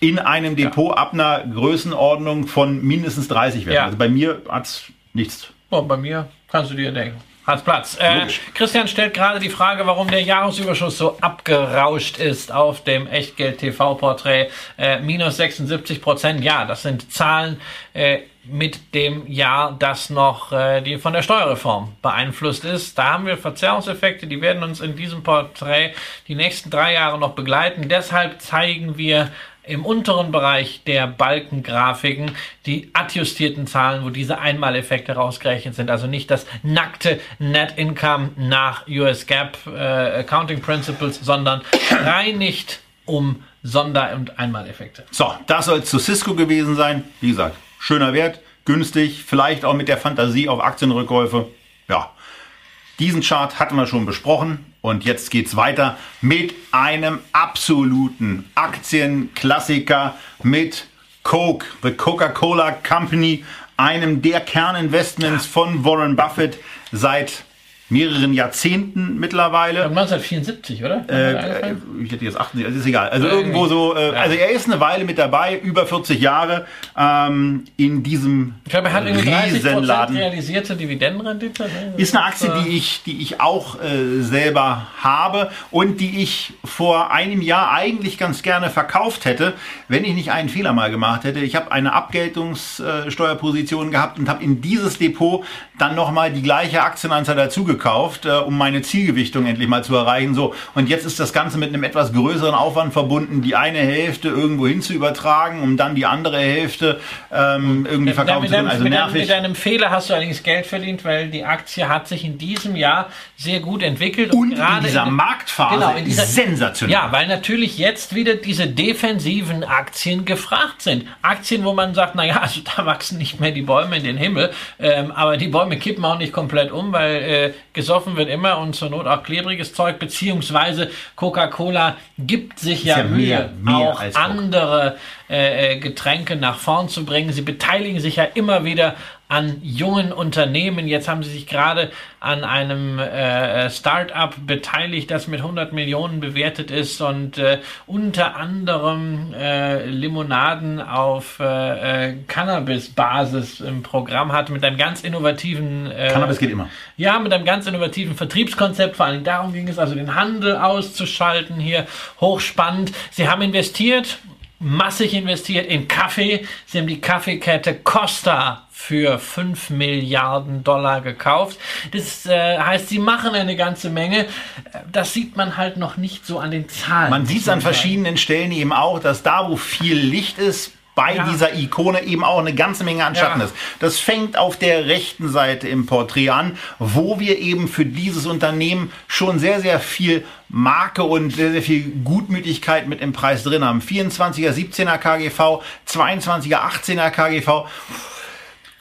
in einem Depot ab einer Größenordnung von mindestens 30 Werten. Ja. Also bei mir hat's nichts. Oh, bei mir kannst du dir denken. Hat Platz. Äh. Christian stellt gerade die Frage, warum der Jahresüberschuss so abgerauscht ist auf dem Echtgeld-TV-Porträt. Äh, minus 76 Prozent. Ja, das sind Zahlen äh, mit dem Jahr, das noch äh, die von der Steuerreform beeinflusst ist. Da haben wir Verzerrungseffekte, die werden uns in diesem Porträt die nächsten drei Jahre noch begleiten. Deshalb zeigen wir im unteren Bereich der Balkengrafiken die adjustierten Zahlen, wo diese Einmaleffekte rausgerechnet sind. Also nicht das nackte Net Income nach US GAAP äh, Accounting Principles, sondern reinigt um Sonder- und Einmaleffekte. So, das soll zu Cisco gewesen sein. Wie gesagt, schöner Wert, günstig, vielleicht auch mit der Fantasie auf Aktienrückkäufe. Ja, diesen Chart hatten wir schon besprochen und jetzt geht's weiter mit einem absoluten Aktienklassiker mit Coke, the Coca-Cola Company, einem der Kerninvestments von Warren Buffett seit mehreren Jahrzehnten mittlerweile. 1974, oder? Äh, ich hätte jetzt 80, also ist egal. Also irgendwo so, äh, also er ist eine Weile mit dabei, über 40 Jahre ähm, in diesem ich glaube, er hat irgendwie 30 Riesenladen. realisierte Dividendenrendite. ne? Ist eine Aktie, die ich, die ich auch äh, selber habe und die ich vor einem Jahr eigentlich ganz gerne verkauft hätte, wenn ich nicht einen Fehler mal gemacht hätte. Ich habe eine Abgeltungssteuerposition gehabt und habe in dieses Depot dann nochmal die gleiche Aktienanzahl dazu gekauft, äh, um meine Zielgewichtung endlich mal zu erreichen. So und jetzt ist das Ganze mit einem etwas größeren Aufwand verbunden, die eine Hälfte irgendwo hin zu übertragen, um dann die andere Hälfte ähm, irgendwie Mit, verkaufen mit, zu können. Also mit, nervig. mit deinem Fehler hast du allerdings Geld verdient, weil die Aktie hat sich in diesem Jahr sehr gut entwickelt. Und in gerade dieser in- Marktphase Genau, in dieser- sensationell. Ja, weil natürlich jetzt wieder diese defensiven Aktien gefragt sind. Aktien, wo man sagt, naja, also da wachsen nicht mehr die Bäume in den Himmel, ähm, aber die Bäume kippen auch nicht komplett um, weil äh, gesoffen wird immer und zur Not auch klebriges Zeug, beziehungsweise Coca-Cola gibt sich ja, ja Mühe, mehr- mehr auch andere äh, äh, Getränke nach vorn zu bringen. Sie beteiligen sich ja immer wieder an jungen Unternehmen. Jetzt haben sie sich gerade an einem äh, Start-up beteiligt, das mit 100 Millionen bewertet ist und äh, unter anderem äh, Limonaden auf äh, äh, Cannabis-Basis im Programm hat mit einem ganz innovativen äh, Cannabis geht immer. ja, mit einem ganz innovativen Vertriebskonzept. Vor allem darum ging es also, den Handel auszuschalten hier. Hochspannend. Sie haben investiert, massig investiert in Kaffee. Sie haben die Kaffeekette Costa für 5 Milliarden Dollar gekauft. Das äh, heißt, sie machen eine ganze Menge. Das sieht man halt noch nicht so an den Zahlen. Man sieht es an verschiedenen Stellen eben auch, dass da, wo viel Licht ist, bei Ja. dieser Ikone eben auch eine ganze Menge an Schatten Ja. ist. Das fängt auf der rechten Seite im Porträt an, wo wir eben für dieses Unternehmen schon sehr, sehr viel Marke und sehr, sehr viel Gutmütigkeit mit im Preis drin haben. 24er, 17er KGV, 22er, 18er KGV.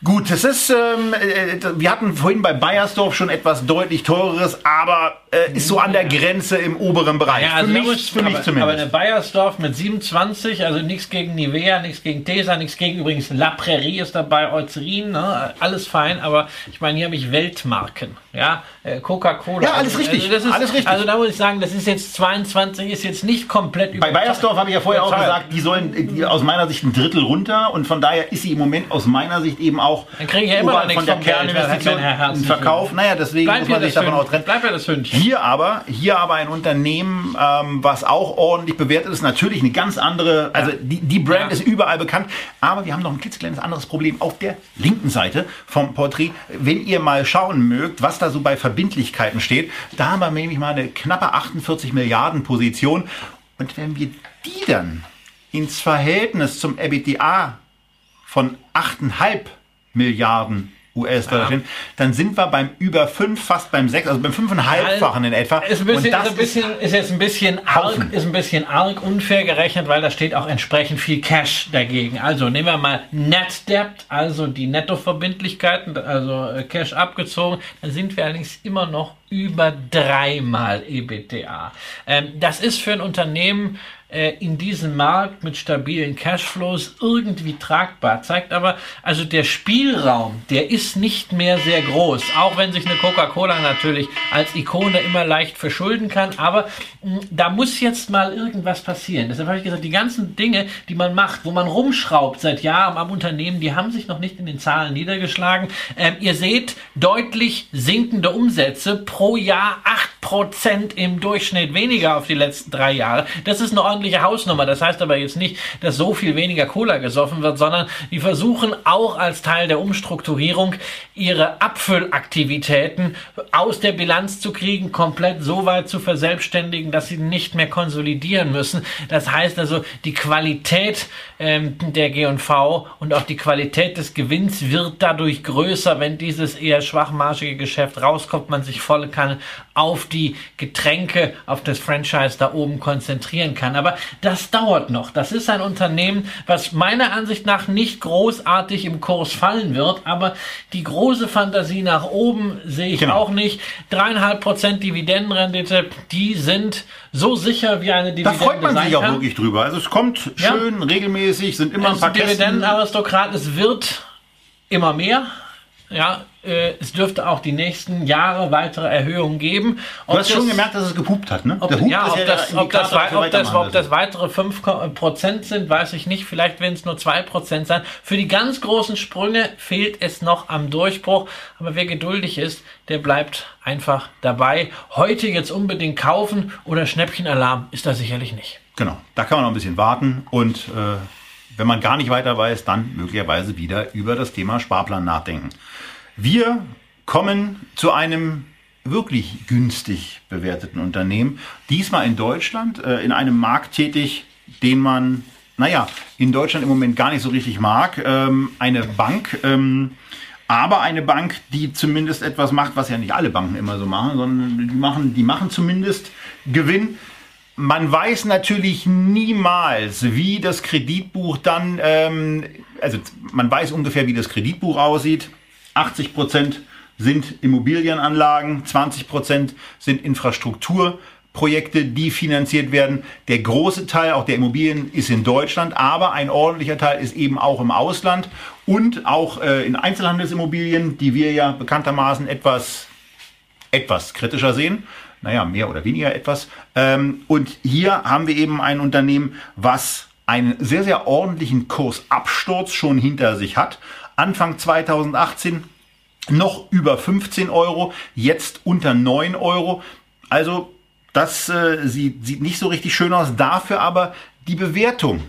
Gut, das ist, ähm, äh, wir hatten vorhin bei Bayersdorf schon etwas deutlich teureres, aber äh, ist so an der Grenze im oberen Bereich. Ja, also für mich, für mich aber, zumindest. Aber eine Bayersdorf mit 27, also nichts gegen Nivea, nichts gegen Tesa, nichts gegen übrigens La Prairie ist dabei, Eucerin, ne? alles fein, aber ich meine, hier habe ich Weltmarken, ja, Äh, Coca-Cola. Ja, alles richtig, Also, das ist, alles richtig. Also da muss ich sagen, das ist jetzt 22, ist jetzt nicht komplett Bei Bayersdorf habe ich ja vorher auch gesagt, die sollen die aus meiner Sicht ein Drittel runter und von daher ist sie im Moment aus meiner Sicht eben auch Dann kriege ich ja immer noch von der Kerninvestition nicht Verkauf. Naja, deswegen Bleib muss man sich davon auch trennen. Bleib ja das Hündchen. Hier aber, hier aber ein Unternehmen, ähm, was auch ordentlich bewertet ist, natürlich eine ganz andere, also die, die Brand Ja. ist überall bekannt, aber wir haben noch ein klitzekleines anderes Problem auf der linken Seite vom Porträt. Wenn ihr mal schauen mögt, was da so bei Verbindlichkeiten steht, da haben wir nämlich mal eine knappe 48 Milliarden Position. Und wenn wir die dann ins Verhältnis zum EBITDA von 8,5 Milliarden US-Dollar stehen, dann sind wir beim über 5, fast beim 6, also beim 5,5-fachen in etwa. Ist, ein bisschen, ist, ein bisschen, ist jetzt ein bisschen arg, Haufen. ist ein bisschen arg unfair gerechnet, weil da steht auch entsprechend viel Cash dagegen. Also nehmen wir mal Net Debt, also die Nettoverbindlichkeiten, also äh, Cash abgezogen, dann sind wir allerdings immer noch über dreimal EBTA. Ähm, das ist für ein Unternehmen in diesem Markt mit stabilen Cashflows irgendwie tragbar. Zeigt aber, also der Spielraum, der ist nicht mehr sehr groß. Auch wenn sich eine Coca-Cola natürlich als Ikone immer leicht verschulden kann. Aber mh, da muss jetzt mal irgendwas passieren. Deshalb habe ich gesagt, die ganzen Dinge, die man macht, wo man rumschraubt seit Jahren am Unternehmen, die haben sich noch nicht in den Zahlen niedergeschlagen. Ähm, ihr seht deutlich sinkende Umsätze pro Jahr 8% im Durchschnitt weniger auf die letzten drei Jahre. Das ist eine ordentliche Hausnummer. Das heißt aber jetzt nicht, dass so viel weniger Cola gesoffen wird, sondern die versuchen auch als Teil der Umstrukturierung ihre Abfüllaktivitäten aus der Bilanz zu kriegen, komplett so weit zu verselbstständigen, dass sie nicht mehr konsolidieren müssen. Das heißt also, die Qualität ähm, der G&V und auch die Qualität des Gewinns wird dadurch größer, wenn dieses eher schwachmarschige Geschäft rauskommt, man sich volle Kanne auf die Getränke, auf das Franchise da oben konzentrieren kann. Aber das dauert noch. Das ist ein Unternehmen, was meiner Ansicht nach nicht großartig im Kurs fallen wird, aber die große Fantasie nach oben sehe ich Genau. auch nicht. Dreieinhalb Prozent Dividendenrendite, die sind so sicher wie eine Da Dividende freut man sich auch wirklich drüber. Also es kommt Ja. schön, regelmäßig, sind immer ein Es paar sind Kästen. Dividendenaristokrat, es wird immer mehr. Ja, äh, es dürfte auch die nächsten Jahre weitere Erhöhungen geben. Du Ob hast schon das- gemerkt, dass es gepupt hat, ne? ob, Der ja, ob, der das, ob, das, ob, das, ob das weitere 5% sind, weiß ich nicht. Vielleicht werden es nur 2% sein. Für die ganz großen Sprünge fehlt es noch am Durchbruch. Aber wer geduldig ist, der bleibt einfach dabei. Heute jetzt unbedingt kaufen oder Schnäppchenalarm ist da sicherlich nicht. Genau, da kann man noch ein bisschen warten und äh, wenn man gar nicht weiter weiß, dann möglicherweise wieder über das Thema Sparplan nachdenken. Wir kommen zu einem wirklich günstig bewerteten Unternehmen, diesmal in Deutschland, äh, in einem Markt tätig, den man, naja, in Deutschland im Moment gar nicht so richtig mag. Ähm, eine Bank, ähm, aber eine Bank, die zumindest etwas macht, was ja nicht alle Banken immer so machen, sondern die machen, die machen zumindest Gewinn. Man weiß natürlich niemals, wie das Kreditbuch dann, ähm, also man weiß ungefähr, wie das Kreditbuch aussieht. 80 Prozent sind Immobilienanlagen, 20 Prozent sind Infrastrukturprojekte, die finanziert werden. Der große Teil auch der Immobilien ist in Deutschland, aber ein ordentlicher Teil ist eben auch im Ausland und auch äh, in Einzelhandelsimmobilien, die wir ja bekanntermaßen etwas etwas kritischer sehen. Naja, mehr oder weniger etwas. Ähm, und hier haben wir eben ein Unternehmen, was einen sehr, sehr ordentlichen Kursabsturz schon hinter sich hat. Anfang 2018 noch über 15 Euro, jetzt unter 9 Euro. Also das äh, sieht, sieht nicht so richtig schön aus. Dafür aber die Bewertung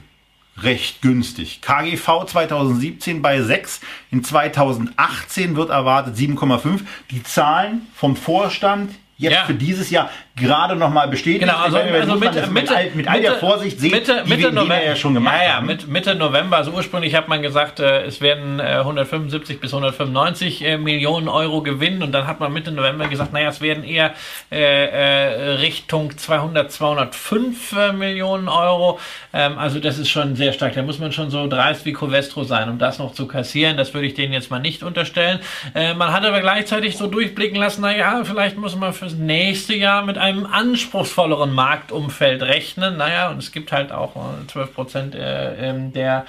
recht günstig. KGV 2017 bei 6, in 2018 wird erwartet 7,5. Die Zahlen vom Vorstand jetzt Ja. für dieses Jahr gerade noch mal bestätigt. Genau, also, meine, also man Mitte, mit, all, mit all der Vorsicht sehen, Mitte, die Mitte November ja schon gemacht ja, ja. Mit, Mitte November, also ursprünglich hat man gesagt, äh, es werden äh, 175 bis 195 äh, Millionen Euro Gewinn und dann hat man Mitte November gesagt, naja, es werden eher äh, äh, Richtung 200, 205 äh, Millionen Euro. Ähm, also das ist schon sehr stark. Da muss man schon so dreist wie Covestro sein, um das noch zu kassieren. Das würde ich denen jetzt mal nicht unterstellen. Äh, man hat aber gleichzeitig so durchblicken lassen, naja, vielleicht muss man fürs nächste Jahr mit einem anspruchsvolleren Marktumfeld rechnen. Naja, und es gibt halt auch äh, 12 Prozent äh, ähm, der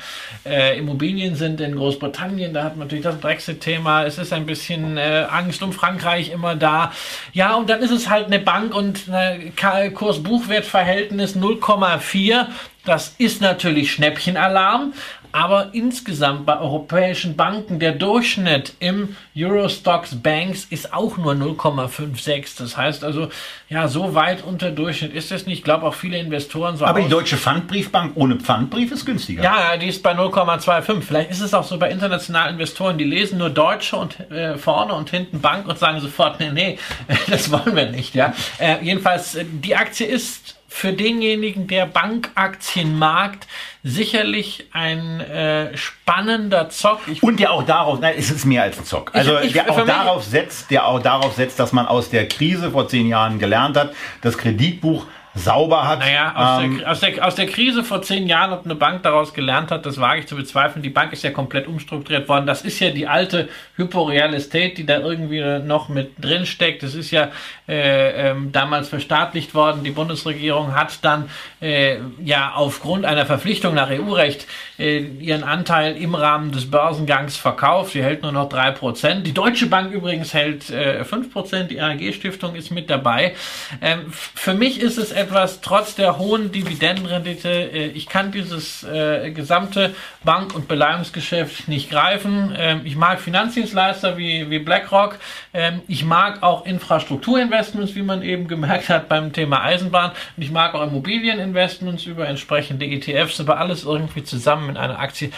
äh, Immobilien sind in Großbritannien. Da hat man natürlich das Brexit-Thema. Es ist ein bisschen äh, Angst um Frankreich immer da. Ja, und dann ist es halt eine Bank und äh, Kurs-Buchwert-Verhältnis 0,4. Das ist natürlich Schnäppchenalarm, aber insgesamt bei europäischen Banken der Durchschnitt im Eurostox Banks ist auch nur 0,56. Das heißt also, ja, so weit unter Durchschnitt ist es nicht. Ich glaube auch viele Investoren so aber die Deutsche Pfandbriefbank ohne Pfandbrief ist günstiger. ja, ja, die ist bei 0,25. Vielleicht ist es auch so bei internationalen Investoren, die lesen nur Deutsche und äh, vorne und hinten Bank und sagen sofort, nee, nee, das wollen wir nicht. Ja, äh, jedenfalls äh, die Aktie ist für denjenigen, der Bankaktienmarkt sicherlich ein äh, spannender Zock. Ich und der auch darauf, nein, es ist mehr als ein Zock. Also ich, ich, der auch darauf setzt, der auch darauf setzt, dass man aus der Krise vor zehn Jahren gelernt hat, das Kreditbuch sauber hat. Naja, aus, ähm, der, aus, der, aus der Krise vor zehn Jahren, ob eine Bank daraus gelernt hat, das wage ich zu bezweifeln. Die Bank ist ja komplett umstrukturiert worden. Das ist ja die alte Hyporeal Estate, die da irgendwie noch mit drin steckt. Das ist ja äh, ähm, damals verstaatlicht worden. Die Bundesregierung hat dann äh, ja aufgrund einer Verpflichtung nach EU-Recht äh, ihren Anteil im Rahmen des Börsengangs verkauft. Sie hält nur noch drei Prozent. Die Deutsche Bank übrigens hält äh, fünf Prozent. Die AG-Stiftung ist mit dabei. Ähm, für mich ist es etwas, trotz der hohen Dividendenrendite, äh, ich kann dieses äh, gesamte Bank- und Beleihungsgeschäft nicht greifen. Ähm, ich mag Finanzdienstleister wie, wie BlackRock. Ähm, ich mag auch Infrastrukturinvestments, wie man eben gemerkt hat beim Thema Eisenbahn. Und ich mag auch Immobilieninvestments über entsprechende ETFs, aber alles irgendwie zusammen in einer Aktie.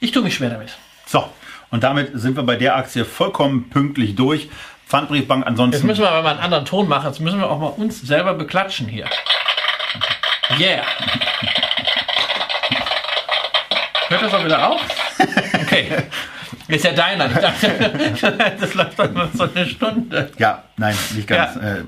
Ich tue mich schwer damit. So, und damit sind wir bei der Aktie vollkommen pünktlich durch. Pfandbriefbank ansonsten. Jetzt müssen wir aber mal einen anderen Ton machen. Jetzt müssen wir auch mal uns selber beklatschen hier. Yeah. Hört das auch wieder auf? Okay. Ist ja deiner. Ich dachte, das läuft doch nur so eine Stunde. Ja, nein, nicht ganz. Ja. Äh,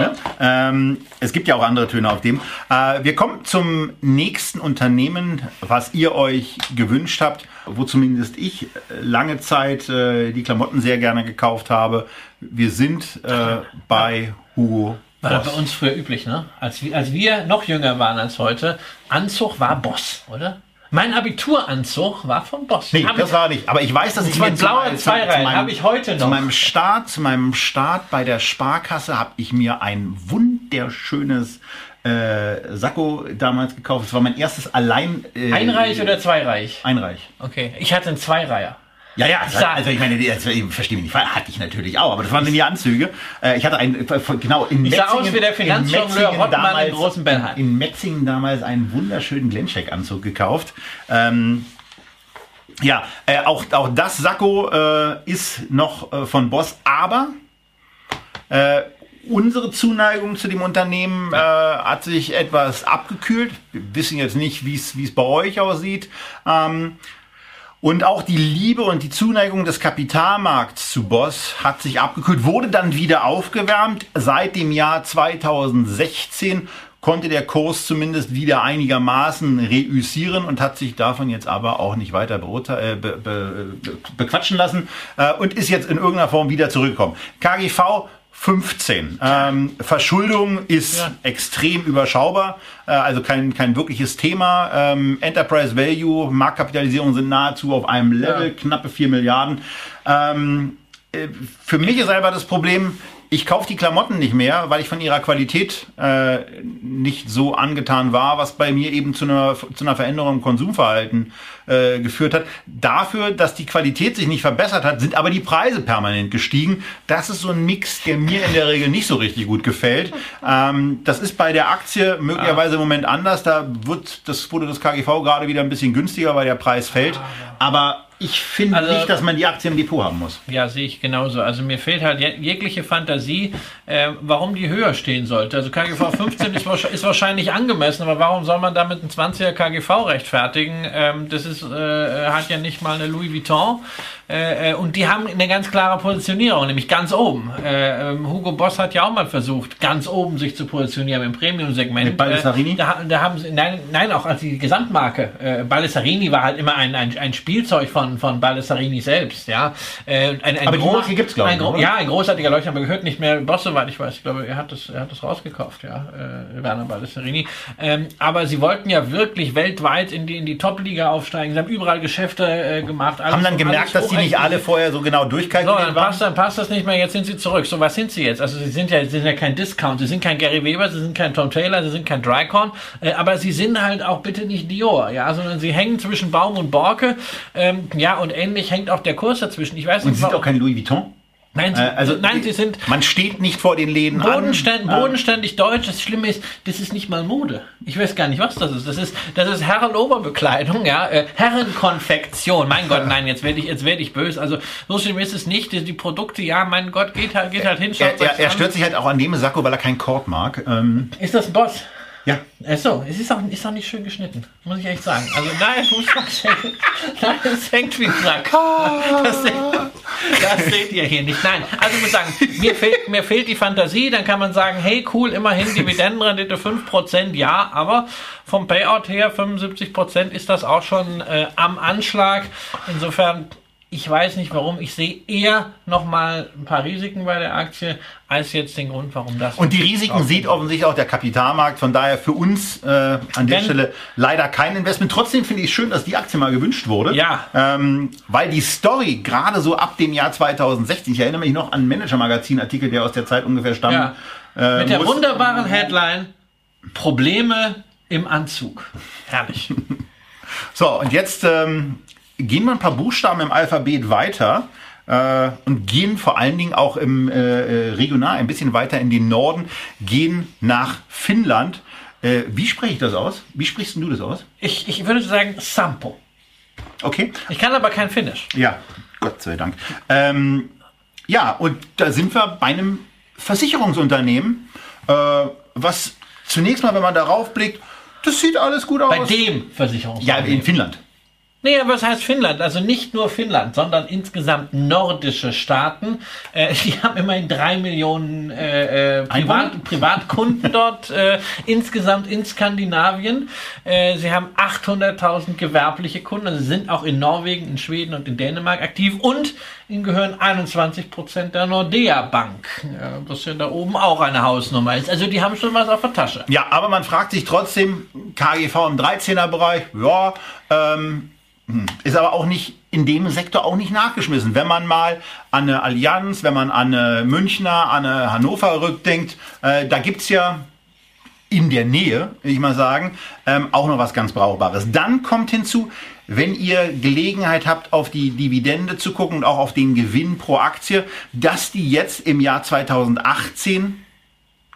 ne? ähm, es gibt ja auch andere Töne auf dem. Äh, wir kommen zum nächsten Unternehmen, was ihr euch gewünscht habt, wo zumindest ich lange Zeit äh, die Klamotten sehr gerne gekauft habe. Wir sind äh, bei Hugo war Boss. bei uns früher üblich, ne? Als, als wir noch jünger waren als heute, Anzug war Boss, oder? Mein Abituranzug war von Boss. Nee, hab das ich, war nicht. Aber ich weiß, dass ich mir blauer Zweireihen habe ich heute noch. Zu meinem Start, zu meinem Start bei der Sparkasse habe ich mir ein wunderschönes äh, Sakko damals gekauft. Das war mein erstes allein. Äh, Einreich oder zweireich? Einreich. Okay, ich hatte einen Zweireiher. Ja, ja, also ich meine, das, ich verstehe mich nicht, hatte ich natürlich auch, aber das waren die Anzüge. Äh, ich hatte ein, genau, in ich Metzingen, sah aus wie der Finanzjongleur Rottmann damals, in großen Bernhard. In Metzingen damals einen wunderschönen Glencheck-Anzug gekauft. Ähm, ja, äh, auch, auch das Sakko äh, ist noch äh, von Boss, aber äh, unsere Zuneigung zu dem Unternehmen äh, hat sich etwas abgekühlt. Wir wissen jetzt nicht, wie es bei euch aussieht. Ähm, und auch die Liebe und die Zuneigung des Kapitalmarkts zu Boss hat sich abgekühlt, wurde dann wieder aufgewärmt. Seit dem Jahr 2016 konnte der Kurs zumindest wieder einigermaßen reüssieren und hat sich davon jetzt aber auch nicht weiter äh, be be bequatschen lassen äh, und ist jetzt in irgendeiner Form wieder zurückgekommen. KGV 15. Ähm, Verschuldung ist ja. extrem überschaubar, äh, also kein, kein wirkliches Thema. Ähm, Enterprise Value, Marktkapitalisierung sind nahezu auf einem Level, ja. knappe 4 Milliarden. Ähm, äh, für mich ist einfach das Problem, ich kaufe die Klamotten nicht mehr, weil ich von ihrer Qualität äh, nicht so angetan war, was bei mir eben zu einer, zu einer Veränderung im Konsumverhalten äh, geführt hat. Dafür, dass die Qualität sich nicht verbessert hat, sind aber die Preise permanent gestiegen. Das ist so ein Mix, der mir in der Regel nicht so richtig gut gefällt. Ähm, das ist bei der Aktie möglicherweise im Moment anders. Da wird, das wurde das KGV gerade wieder ein bisschen günstiger, weil der Preis fällt. Aber ich finde also, nicht, dass man die Aktie im Depot haben muss. Ja, sehe ich genauso. Also mir fehlt halt jegliche Fantasie, äh, warum die höher stehen sollte. Also KGV 15 ist, wahrscheinlich angemessen, aber warum soll man damit ein 20er KGV rechtfertigen? Ähm, das ist, äh, hat ja nicht mal eine Louis Vuitton. Äh, äh, und die haben eine ganz klare Positionierung, nämlich ganz oben. Äh, ähm, Hugo Boss hat ja auch mal versucht, ganz oben sich zu positionieren im Premium-Segment. Mit Baldessarini? Äh, da, da, haben sie, nein, nein, auch als die Gesamtmarke. Äh, Baldessarini war halt immer ein, ein, ein Spielzeug von, von Baldessarini selbst, ja. Äh, ein, ein aber die Marke gibt's glaube ich. Ja, ein großartiger Leuchter, aber gehört nicht mehr Boss, soweit ich weiß. Ich glaube, er hat das, er hat das rausgekauft, ja, äh, Werner Baldessarini. Ähm, aber sie wollten ja wirklich weltweit in die, in die Top-Liga aufsteigen. Sie haben überall Geschäfte äh, gemacht. haben dann gemerkt, dass die nicht alle vorher so genau durchkalkuliert so, dann passt, dann passt das nicht mehr, jetzt sind sie zurück. So, was sind sie jetzt? Also sie sind ja, sie sind ja kein Discount, sie sind kein Gary Weber, sie sind kein Tom Taylor, sie sind kein Drycorn, äh, aber sie sind halt auch bitte nicht Dior, ja, sondern sie hängen zwischen Baum und Borke, ähm, ja, und ähnlich hängt auch der Kurs dazwischen. Ich weiß nicht, und sie sind auch kein Louis Vuitton? Nein, sie, Äh, also nein, sie sind Man steht nicht vor den Läden bodenständ, an. bodenständig deutsch. Das Schlimme ist, das ist nicht mal Mode. Ich weiß gar nicht, was das ist. Das ist, das ist Herren-Oberbekleidung, ja, äh, Herrenkonfektion. Mein Gott, nein, jetzt werde ich, jetzt werde ich böse. Also so schlimm ist es nicht. Die, die Produkte, ja, mein Gott, geht halt, geht halt hin. Er, schaut er, er stört sich halt auch an dem Sakko, weil er keinen Korb mag. Ähm, Ist das ein Boss? Ja. Ach so, es ist auch, ist auch nicht schön geschnitten, muss ich echt sagen. Also nein, sagen, nein, es hängt wie Sack. Das, seht- das seht ihr hier nicht. Nein, also ich muss sagen, mir fehlt, mir fehlt die Fantasie, dann kann man sagen, hey cool, immerhin Dividendenrendite 5%, ja, aber vom Payout her 75% ist das auch schon äh, am Anschlag. Insofern, ich weiß nicht warum, ich sehe eher nochmal ein paar Risiken bei der Aktie, als jetzt den Grund, warum das... Und die Risiken sieht offensichtlich auch der Kapitalmarkt. Von daher für uns äh, an der Wenn- Stelle leider kein Investment. Trotzdem finde ich schön, dass die Aktie mal gewünscht wurde. Ja. Ähm, weil die Story gerade so ab dem Jahr 2016, ich erinnere mich noch an einen Manager-Magazin-Artikel, der aus der Zeit ungefähr stammt. Ja. äh, Mit der muss- wunderbaren Headline Probleme im Anzug. Herrlich. So, und jetzt ähm, gehen wir ein paar Buchstaben im Alphabet weiter äh, und gehen vor allen Dingen auch im äh, äh, regional ein bisschen weiter in den Norden, gehen nach Finnland. Äh, wie spreche ich das aus? Wie sprichst du das aus? Ich, ich würde sagen Sampo. Okay. Ich kann aber kein Finnisch. Ja, Gott sei Dank. Ähm, ja, und da sind wir bei einem Versicherungsunternehmen, äh, was zunächst mal, wenn man darauf blickt, das sieht alles gut aus. Bei dem ja, Versicherungsunternehmen. in Finnland. Nee, aber was heißt Finnland? Also nicht nur Finnland, sondern insgesamt nordische Staaten. Äh, die haben immerhin drei Millionen äh, äh? Privat, Privatkunden dort, äh, insgesamt in Skandinavien. Äh, sie haben 800.000 gewerbliche Kunden, also sie sind auch in Norwegen, in Schweden und in Dänemark aktiv und ihnen gehören 21 Prozent der Nordea Bank, was ja da oben auch eine Hausnummer ist. Also die haben schon was auf der Tasche. Ja, aber man fragt sich trotzdem, KGV im 13er-Bereich, ja, ähm, hm, ist aber auch nicht in dem Sektor auch nicht nachgeschmissen. Wenn man mal an eine Allianz, wenn man an eine Münchner, an eine Hannover rückdenkt, äh, da gibt's ja in der Nähe, will ich mal sagen, ähm, auch noch was ganz Brauchbares. Dann kommt hinzu, wenn ihr Gelegenheit habt, auf die Dividende zu gucken und auch auf den Gewinn pro Aktie, dass die jetzt im Jahr 2018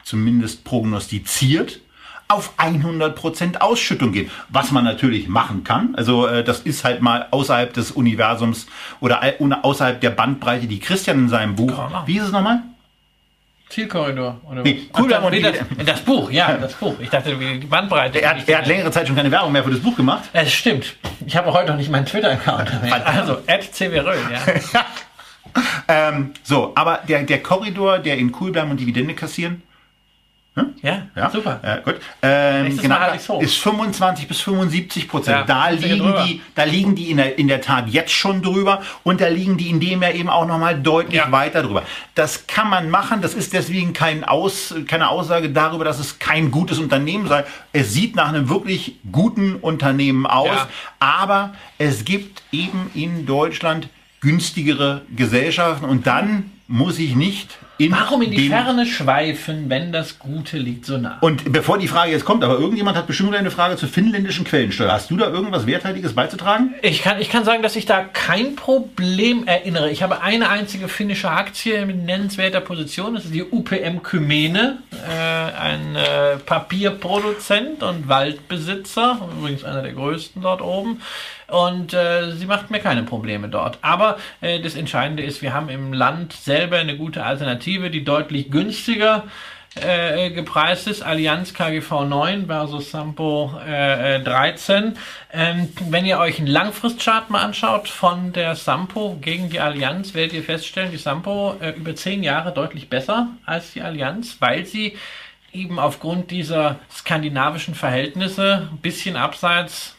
zumindest prognostiziert, auf 100% Ausschüttung gehen. Was man natürlich machen kann. Also äh, das ist halt mal außerhalb des Universums oder außerhalb der Bandbreite, die Christian in seinem Buch, wie ist es nochmal? Zielkorridor oder Nee, was? cool, Ach, das, das, Buch, ja, das Buch. Ich dachte, die Bandbreite. Er hat, er hat längere Zeit schon keine Werbung mehr für das Buch gemacht. Es stimmt. Ich habe heute noch nicht meinen Twitter-Account. Also, @cvröll, ja. Ähm, so, aber der, der Korridor, der in cool bleiben und Dividende kassieren, Ja, Ja, super. Ja, gut. Ähm, genau, ist 25 bis 75 Prozent. Ja, da, liegen die, da liegen die in der, in der Tat jetzt schon drüber und da liegen die in dem Jahr eben auch nochmal deutlich Ja. weiter drüber. Das kann man machen. Das ist deswegen kein Aus, keine Aussage darüber, dass es kein gutes Unternehmen sei. Es sieht nach einem wirklich guten Unternehmen aus, aber es gibt eben in Deutschland günstigere Gesellschaften und dann muss ich nicht in Warum in die Ferne schweifen, wenn das Gute liegt so nah? und bevor die Frage jetzt kommt, aber irgendjemand hat bestimmt eine Frage zur finnländischen Quellensteuer. Hast du da irgendwas Werthaltiges beizutragen? Ich kann, ich kann sagen, dass ich da kein Problem erinnere. Ich habe eine einzige finnische Aktie mit nennenswerter Position. Das ist die UPM Kymene, äh, ein äh, Papierproduzent und Waldbesitzer. Übrigens einer der größten dort oben. Und äh, sie macht mir keine Probleme dort. Aber äh, das Entscheidende ist, wir haben im Land selber eine gute Alternative, die deutlich günstiger äh, gepreist ist. Allianz KGV 9 versus Sampo äh, äh, 13. Ähm, wenn ihr euch einen Langfristchart mal anschaut von der Sampo gegen die Allianz, werdet ihr feststellen, die Sampo äh, über 10 Jahre deutlich besser als die Allianz, weil sie eben aufgrund dieser skandinavischen Verhältnisse ein bisschen abseits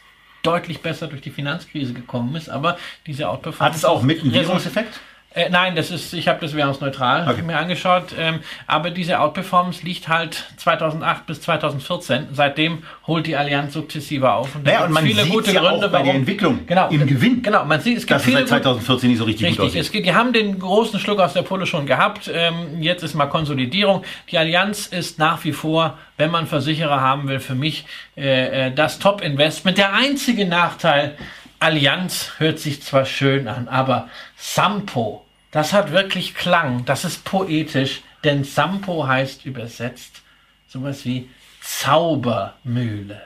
deutlich besser durch die Finanzkrise gekommen ist, aber diese Outperformance Hat es auch mit einem Result- Währungseffekt? Äh, nein, das ist, ich habe das währungsneutral Okay. mir angeschaut, ähm, aber diese Outperformance liegt halt 2008 bis 2014. Seitdem holt die Allianz sukzessive auf. Und da Naja, und man viele sieht gute ja Gründe, auch bei der warum. Entwicklung genau, im Gewinn, Genau, man sieht, es gibt viele seit 2014 nicht so richtig, gut Richtig, aussieht. es geht, die haben den großen Schluck aus der Pulle schon gehabt. Ähm, jetzt ist mal Konsolidierung. Die Allianz ist nach wie vor, wenn man Versicherer haben will, für mich äh, äh, das Top-Investment. Der einzige Nachteil, Allianz hört sich zwar schön an, aber Sampo, Das hat wirklich Klang, das ist poetisch, denn Sampo heißt übersetzt sowas wie Zaubermühle.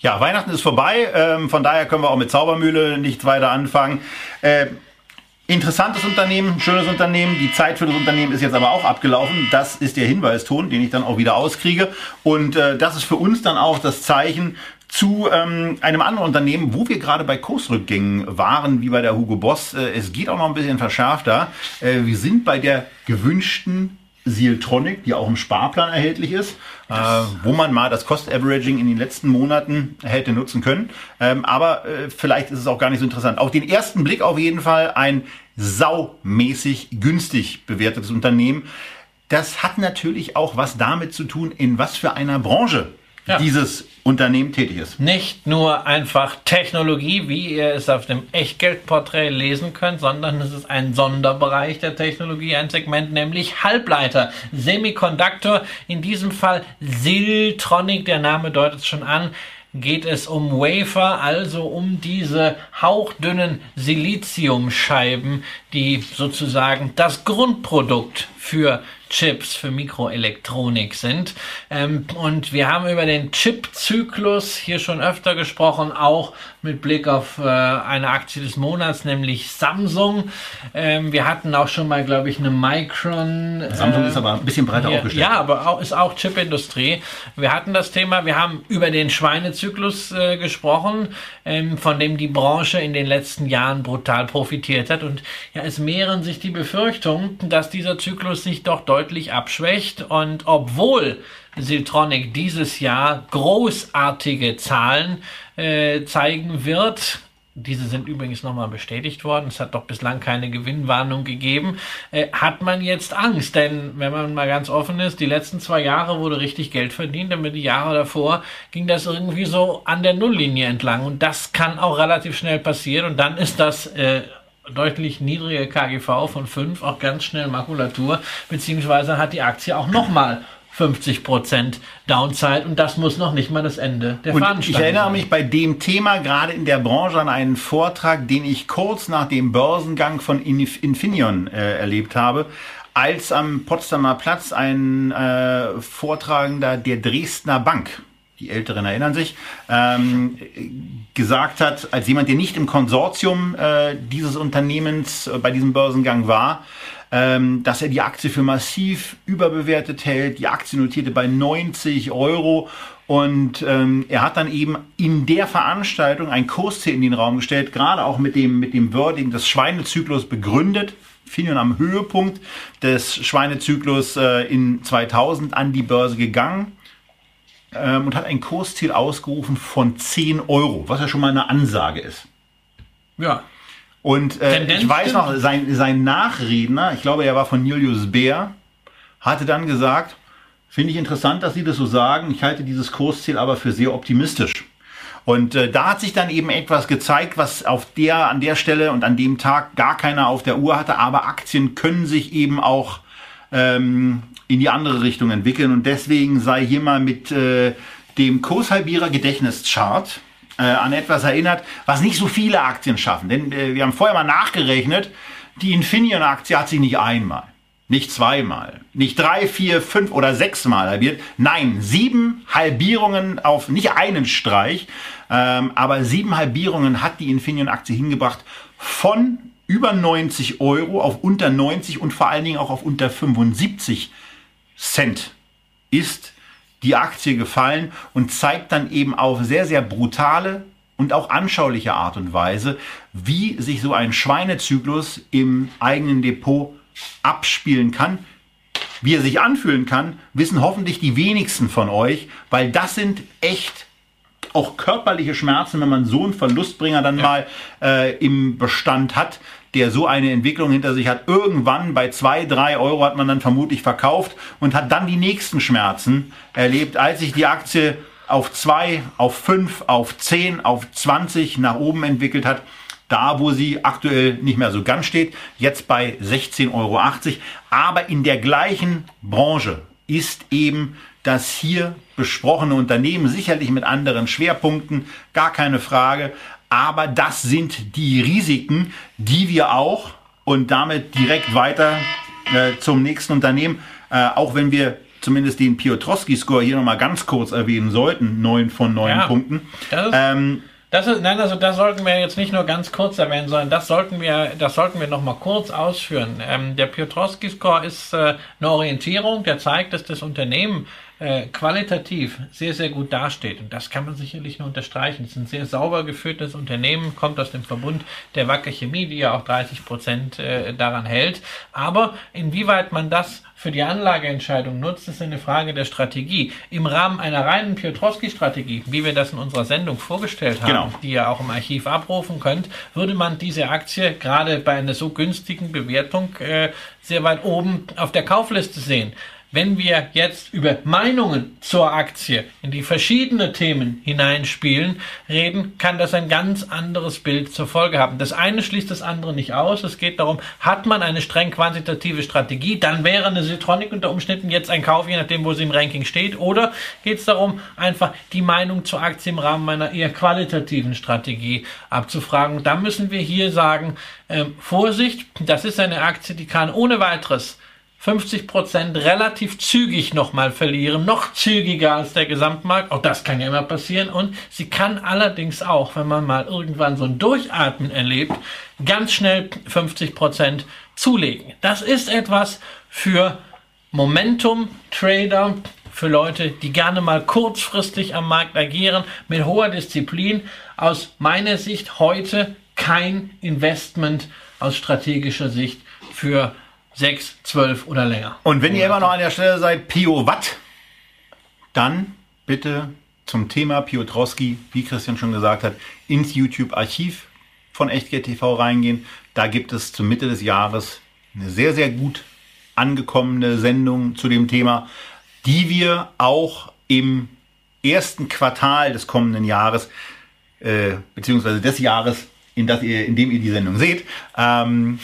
Ja, Weihnachten ist vorbei, ähm, von daher können wir auch mit Zaubermühle nicht weiter anfangen. Äh, interessantes Unternehmen, schönes Unternehmen. Die Zeit für das Unternehmen ist jetzt aber auch abgelaufen. Das ist der Hinweiston, den ich dann auch wieder auskriege. Und äh, das ist für uns dann auch das Zeichen zu ähm, einem anderen Unternehmen, wo wir gerade bei Kursrückgängen waren, wie bei der Hugo Boss. Äh, es geht auch noch ein bisschen verschärfter. Äh, wir sind bei der gewünschten Sealtronic, die auch im Sparplan erhältlich ist, äh, wo man mal das Cost Averaging in den letzten Monaten hätte nutzen können. Ähm, aber äh, vielleicht ist es auch gar nicht so interessant. Auf den ersten Blick auf jeden Fall ein saumäßig günstig bewertetes Unternehmen. Das hat natürlich auch was damit zu tun, in was für einer Branche ja. dieses Unternehmen tätig ist. Nicht nur einfach Technologie, wie ihr es auf dem Echtgeldporträt lesen könnt, sondern es ist ein Sonderbereich der Technologie, ein Segment, nämlich Halbleiter, Semiconductor, in diesem Fall Siltronic, der Name deutet es schon an, geht es um Wafer, also um diese hauchdünnen Siliziumscheiben, die sozusagen das Grundprodukt für Chips für Mikroelektronik sind. Ähm, und wir haben über den Chip-Zyklus hier schon öfter gesprochen, auch mit Blick auf äh, eine Aktie des Monats, nämlich Samsung. Ähm, wir hatten auch schon mal, glaube ich, eine Micron. Samsung äh, ist aber ein bisschen breiter hier, aufgestellt. Ja, aber auch, ist auch Chipindustrie. Wir hatten das Thema, wir haben über den Schweinezyklus äh, gesprochen, ähm, von dem die Branche in den letzten Jahren brutal profitiert hat. Und ja, es mehren sich die Befürchtungen, dass dieser Zyklus sich doch deutlich deutlich abschwächt. Und obwohl Siltronic dieses Jahr großartige Zahlen äh, zeigen wird, diese sind übrigens nochmal bestätigt worden. Es hat doch bislang keine Gewinnwarnung gegeben. Äh, hat man jetzt Angst? Denn wenn man mal ganz offen ist, die letzten zwei Jahre wurde richtig Geld verdient, aber die Jahre davor ging das irgendwie so an der Nulllinie entlang. Und das kann auch relativ schnell passieren. Und dann ist das äh, deutlich niedrige KGV von 5 auch ganz schnell Makulatur, beziehungsweise hat die Aktie auch nochmal 50% Downside und das muss noch nicht mal das Ende der und Ich erinnere sein. mich bei dem Thema gerade in der Branche an einen Vortrag, den ich kurz nach dem Börsengang von Infineon äh, erlebt habe, als am Potsdamer Platz ein äh, Vortragender der Dresdner Bank die Älteren erinnern sich, ähm, gesagt hat, als jemand, der nicht im Konsortium äh, dieses Unternehmens äh, bei diesem Börsengang war, ähm, dass er die Aktie für massiv überbewertet hält. Die Aktie notierte bei 90 Euro und ähm, er hat dann eben in der Veranstaltung ein Kursziel in den Raum gestellt, gerade auch mit dem, mit dem Wording des Schweinezyklus begründet. Finion am Höhepunkt des Schweinezyklus äh, in 2000 an die Börse gegangen ähm, und hat ein Kursziel ausgerufen von 10 Euro, was ja schon mal eine Ansage ist. Ja. Und äh, ich weiß noch, sein, sein Nachredner, ich glaube, er war von Julius Bär, hatte dann gesagt, finde ich interessant, dass Sie das so sagen, ich halte dieses Kursziel aber für sehr optimistisch. Und äh, da hat sich dann eben etwas gezeigt, was auf der, an der Stelle und an dem Tag gar keiner auf der Uhr hatte, aber Aktien können sich eben auch ähm, in die andere Richtung entwickeln. Und deswegen sei hier mal mit äh, dem Kurshalbierer Gedächtnischart äh, an etwas erinnert, was nicht so viele Aktien schaffen. Denn äh, wir haben vorher mal nachgerechnet, die Infineon-Aktie hat sich nicht einmal, nicht zweimal, nicht drei, vier, fünf oder sechsmal halbiert. Nein, sieben Halbierungen auf nicht einen Streich, ähm, aber sieben Halbierungen hat die Infineon-Aktie hingebracht von über 90 Euro auf unter 90 und vor allen Dingen auch auf unter 75 Cent ist die Aktie gefallen und zeigt dann eben auf sehr, sehr brutale und auch anschauliche Art und Weise, wie sich so ein Schweinezyklus im eigenen Depot abspielen kann. Wie er sich anfühlen kann, wissen hoffentlich die wenigsten von euch, weil das sind echt auch körperliche Schmerzen, wenn man so einen Verlustbringer dann ja. mal äh, im Bestand hat der so eine Entwicklung hinter sich hat. Irgendwann bei zwei, drei Euro hat man dann vermutlich verkauft und hat dann die nächsten Schmerzen erlebt, als sich die Aktie auf zwei, auf fünf, auf zehn, auf zwanzig nach oben entwickelt hat. Da, wo sie aktuell nicht mehr so ganz steht, jetzt bei 16,80 Euro. Aber in der gleichen Branche ist eben das hier besprochene Unternehmen, sicherlich mit anderen Schwerpunkten, gar keine Frage, aber das sind die Risiken, die wir auch und damit direkt weiter äh, zum nächsten Unternehmen. Äh, auch wenn wir zumindest den Piotrowski-Score hier nochmal ganz kurz erwähnen sollten, neun von neun Ja. Punkten. Das ist- Ähm, Das ist, nein, also das sollten wir jetzt nicht nur ganz kurz erwähnen, sondern das sollten wir, das sollten wir noch mal kurz ausführen. Ähm, der Piotrowski-Score ist äh, eine Orientierung, der zeigt, dass das Unternehmen äh, qualitativ sehr, sehr gut dasteht. Und das kann man sicherlich nur unterstreichen. Es ist ein sehr sauber geführtes Unternehmen, kommt aus dem Verbund der Wacker Chemie, die ja auch 30 Prozent äh, daran hält. Aber inwieweit man das für die Anlageentscheidung nutzt, ist eine Frage der Strategie. Im Rahmen einer reinen Piotrowski-Strategie, wie wir das in unserer Sendung vorgestellt haben, Genau. die ihr auch im Archiv abrufen könnt, würde man diese Aktie gerade bei einer so günstigen Bewertung äh, sehr weit oben auf der Kaufliste sehen. Wenn wir jetzt über Meinungen zur Aktie in die verschiedenen Themen hineinspielen, reden, kann das ein ganz anderes Bild zur Folge haben. Das eine schließt das andere nicht aus. Es geht darum, hat man eine streng quantitative Strategie, dann wäre eine Citronic unter Umständen jetzt ein Kauf, je nachdem, wo sie im Ranking steht. Oder geht es darum, einfach die Meinung zur Aktie im Rahmen einer eher qualitativen Strategie abzufragen. Da müssen wir hier sagen, ähm, Vorsicht, das ist eine Aktie, die kann ohne weiteres 50 Prozent relativ zügig nochmal verlieren, noch zügiger als der Gesamtmarkt. Auch das kann ja immer passieren. Und sie kann allerdings auch, wenn man mal irgendwann so ein Durchatmen erlebt, ganz schnell 50 Prozent zulegen. Das ist etwas für Momentum-Trader, für Leute, die gerne mal kurzfristig am Markt agieren, mit hoher Disziplin. Aus meiner Sicht heute kein Investment aus strategischer Sicht für sechs, zwölf oder länger. Und wenn ihr immer noch an der Stelle seid, Pio Watt, dann bitte zum Thema Piotrowski, wie Christian schon gesagt hat, ins YouTube-Archiv von Echtgeld TV reingehen. Da gibt es zur Mitte des Jahres eine sehr, sehr gut angekommene Sendung zu dem Thema, die wir auch im ersten Quartal des kommenden Jahres äh, beziehungsweise des Jahres, in, das ihr, in dem ihr die Sendung seht, ähm,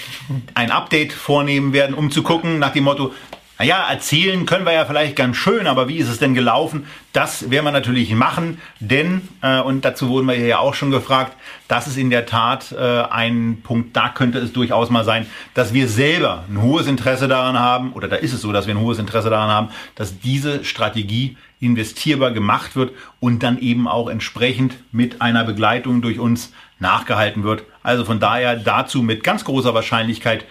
ein Update vornehmen werden, um zu gucken nach dem Motto, naja, erzählen können wir ja vielleicht ganz schön, aber wie ist es denn gelaufen? Das werden wir natürlich machen, denn, äh, und dazu wurden wir ja auch schon gefragt, das ist in der Tat äh, ein Punkt, da könnte es durchaus mal sein, dass wir selber ein hohes Interesse daran haben, oder da ist es so, dass wir ein hohes Interesse daran haben, dass diese Strategie investierbar gemacht wird und dann eben auch entsprechend mit einer Begleitung durch uns nachgehalten wird. Also von daher dazu mit ganz großer Wahrscheinlichkeit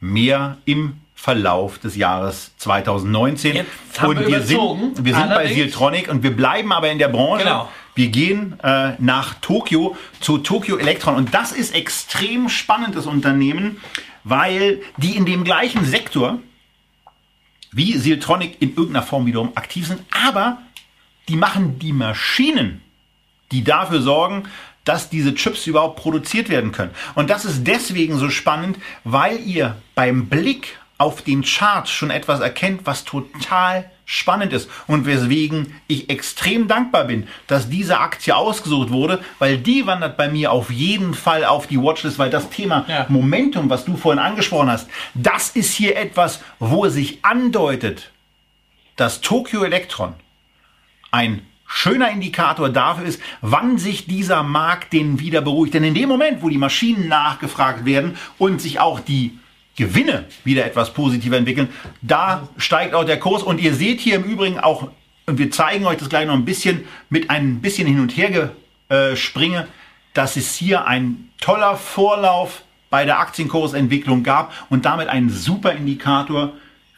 mehr im Verlauf des Jahres 2019. Jetzt haben wir überzogen. sind, wir sind bei Siltronic und wir bleiben aber in der Branche. Genau. Wir gehen äh, nach Tokio zu Tokyo Electron und das ist extrem spannendes Unternehmen, weil die in dem gleichen Sektor wie Siltronic in irgendeiner Form wiederum aktiv sind, aber die machen die Maschinen, die dafür sorgen, dass diese Chips überhaupt produziert werden können. Und das ist deswegen so spannend, weil ihr beim Blick auf den Chart schon etwas erkennt, was total spannend ist und weswegen ich extrem dankbar bin, dass diese Aktie ausgesucht wurde, weil die wandert bei mir auf jeden Fall auf die Watchlist, weil das Thema Ja. Momentum, was du vorhin angesprochen hast, das ist hier etwas, wo es sich andeutet, dass Tokyo Electron ein schöner Indikator dafür ist, wann sich dieser Markt denn wieder beruhigt. Denn in dem Moment, wo die Maschinen nachgefragt werden und sich auch die Gewinne wieder etwas positiver entwickeln, da steigt auch der Kurs. Und ihr seht hier im Übrigen auch, und wir zeigen euch das gleich noch ein bisschen mit ein bisschen hin und her gespringe, dass es hier ein toller Vorlauf bei der Aktienkursentwicklung gab und damit ein super Indikator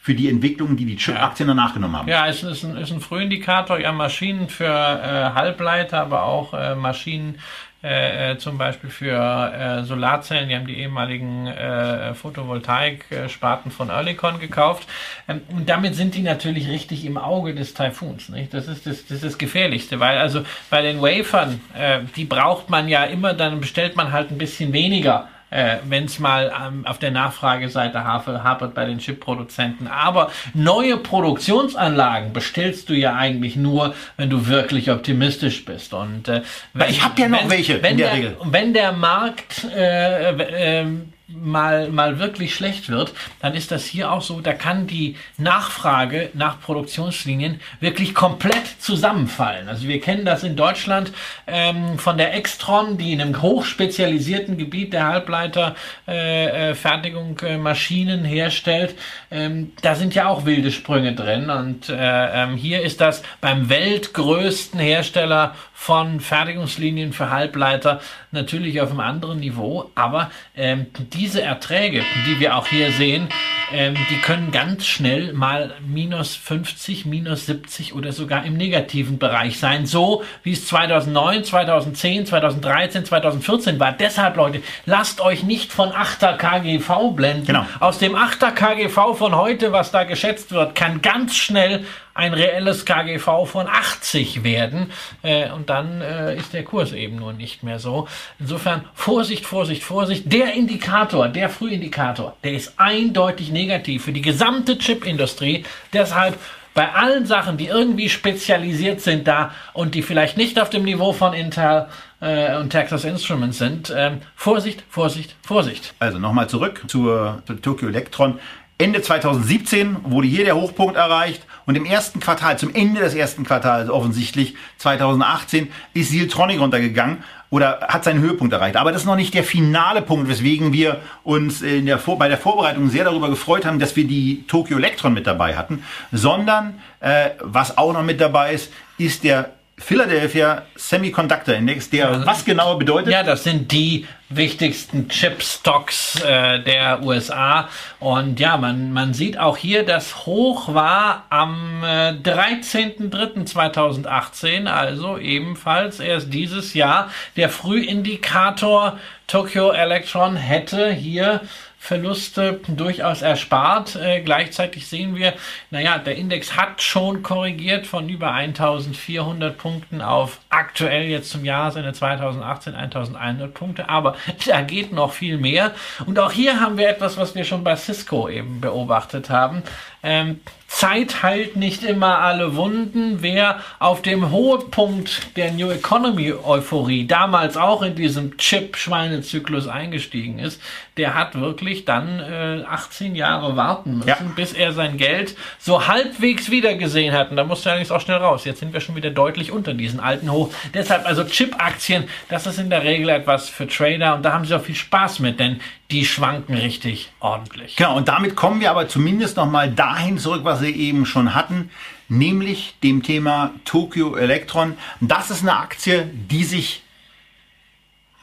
für die Entwicklung, die die Chip-Aktien danach genommen haben. Ja, es ist ein, ist ein Frühindikator, ja, Maschinen für äh, Halbleiter, aber auch äh, Maschinen äh, äh, zum Beispiel für äh, Solarzellen. Die haben die ehemaligen äh, Photovoltaik-Sparten von Oerlikon gekauft. Ähm, und damit sind die natürlich richtig im Auge des Taifuns. Nicht? Das, ist das, das ist das Gefährlichste, weil also bei den Wafern, äh, die braucht man ja immer, dann bestellt man halt ein bisschen weniger äh, wenn es mal ähm, auf der Nachfrageseite hapert bei den Chip-Produzenten. Aber neue Produktionsanlagen bestellst du ja eigentlich nur, wenn du wirklich optimistisch bist. Und äh, wenn, ich hab ja noch welche in wenn der der, Regel. Wenn der Markt äh, äh, mal, mal wirklich schlecht wird, dann ist das hier auch so, da kann die Nachfrage nach Produktionslinien wirklich komplett zusammenfallen. Also wir kennen das in Deutschland ähm, von der Extron, die in einem hochspezialisierten Gebiet der Halbleiterfertigung äh, äh, Maschinen herstellt. Ähm, da sind ja auch wilde Sprünge drin und äh, ähm, hier ist das beim weltgrößten Hersteller von Fertigungslinien für Halbleiter natürlich auf einem anderen Niveau, aber ähm, diese Erträge, die wir auch hier sehen, ähm, die können ganz schnell mal minus 50, minus 70 oder sogar im negativen Bereich sein, so wie es 2009, 2010, 2013, 2014 war. Deshalb, Leute, lasst euch nicht von 8er KGV blenden. Genau. Aus dem 8er KGV von heute, was da geschätzt wird, kann ganz schnell ein reelles KGV von 80 werden äh, und dann äh, ist der Kurs eben nur nicht mehr so. Insofern Vorsicht, Vorsicht, Vorsicht. Der Indikator, der Frühindikator, der ist eindeutig negativ für die gesamte Chipindustrie. Deshalb bei allen Sachen, die irgendwie spezialisiert sind da und die vielleicht nicht auf dem Niveau von Intel äh, und Texas Instruments sind, ähm, Vorsicht, Vorsicht, Vorsicht. Also nochmal zurück zur, zur Tokyo Electron. Ende 2017 wurde hier der Hochpunkt erreicht und im ersten Quartal, zum Ende des ersten Quartals offensichtlich 2018, ist Siltronic runtergegangen oder hat seinen Höhepunkt erreicht. Aber das ist noch nicht der finale Punkt, weswegen wir uns der bei der Vorbereitung sehr darüber gefreut haben, dass wir die Tokyo Electron mit dabei hatten, sondern äh, was auch noch mit dabei ist, ist der Philadelphia Semiconductor Index, der Also- was genau bedeutet? Ja, das sind die wichtigsten Chip-Stocks äh, der USA. Und ja, man, man sieht auch hier, das Hoch war am äh, 13.03.2018, also ebenfalls erst dieses Jahr. Der Frühindikator Tokyo Electron hätte hier Verluste durchaus erspart. Äh, gleichzeitig sehen wir, naja, der Index hat schon korrigiert von über 1400 Punkten auf aktuell jetzt zum Jahresende 2018 1100 Punkte, aber da geht noch viel mehr. Und auch hier haben wir etwas, was wir schon bei Cisco eben beobachtet haben. Ähm, Zeit heilt nicht immer alle Wunden. Wer auf dem Hohepunkt der New Economy Euphorie damals auch in diesem Chip-Schweinezyklus eingestiegen ist, der hat wirklich dann äh, 18 Jahre warten müssen, Ja. bis er sein Geld so halbwegs wiedergesehen hat. Und da musste er allerdings auch schnell raus. Jetzt sind wir schon wieder deutlich unter diesen alten Hoch. Deshalb also Chip-Aktien, das ist in der Regel etwas für Trader und da haben sie auch viel Spaß mit, denn die schwanken richtig ordentlich. Genau, und damit kommen wir aber zumindest noch mal dahin zurück, was wir eben schon hatten, nämlich dem Thema Tokyo Electron. Das ist eine Aktie, die sich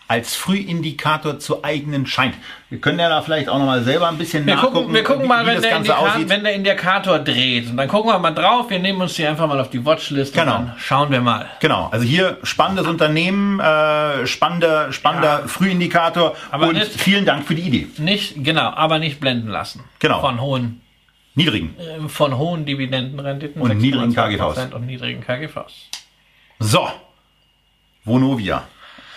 als Frühindikator zu eignen scheint. Wir können ja da vielleicht auch noch mal selber ein bisschen Wir nachgucken, gucken, wir gucken wie, mal, wie wenn das der, Ganze Indikator, aussieht. wenn der Indikator dreht. Und dann gucken wir mal drauf. Wir nehmen uns die einfach mal auf die Watchlist Genau. und dann schauen wir mal. Genau, also hier spannendes Unternehmen, äh, spannender, spannender Ja. Frühindikator Aber und nicht- vielen Dank für die Idee. Nicht, genau, aber nicht blenden lassen. Genau. Von hohen, Niedrigen. äh, von hohen Dividendenrenditen. Und niedrigen 6,2% Und niedrigen KGVs. So, Vonovia.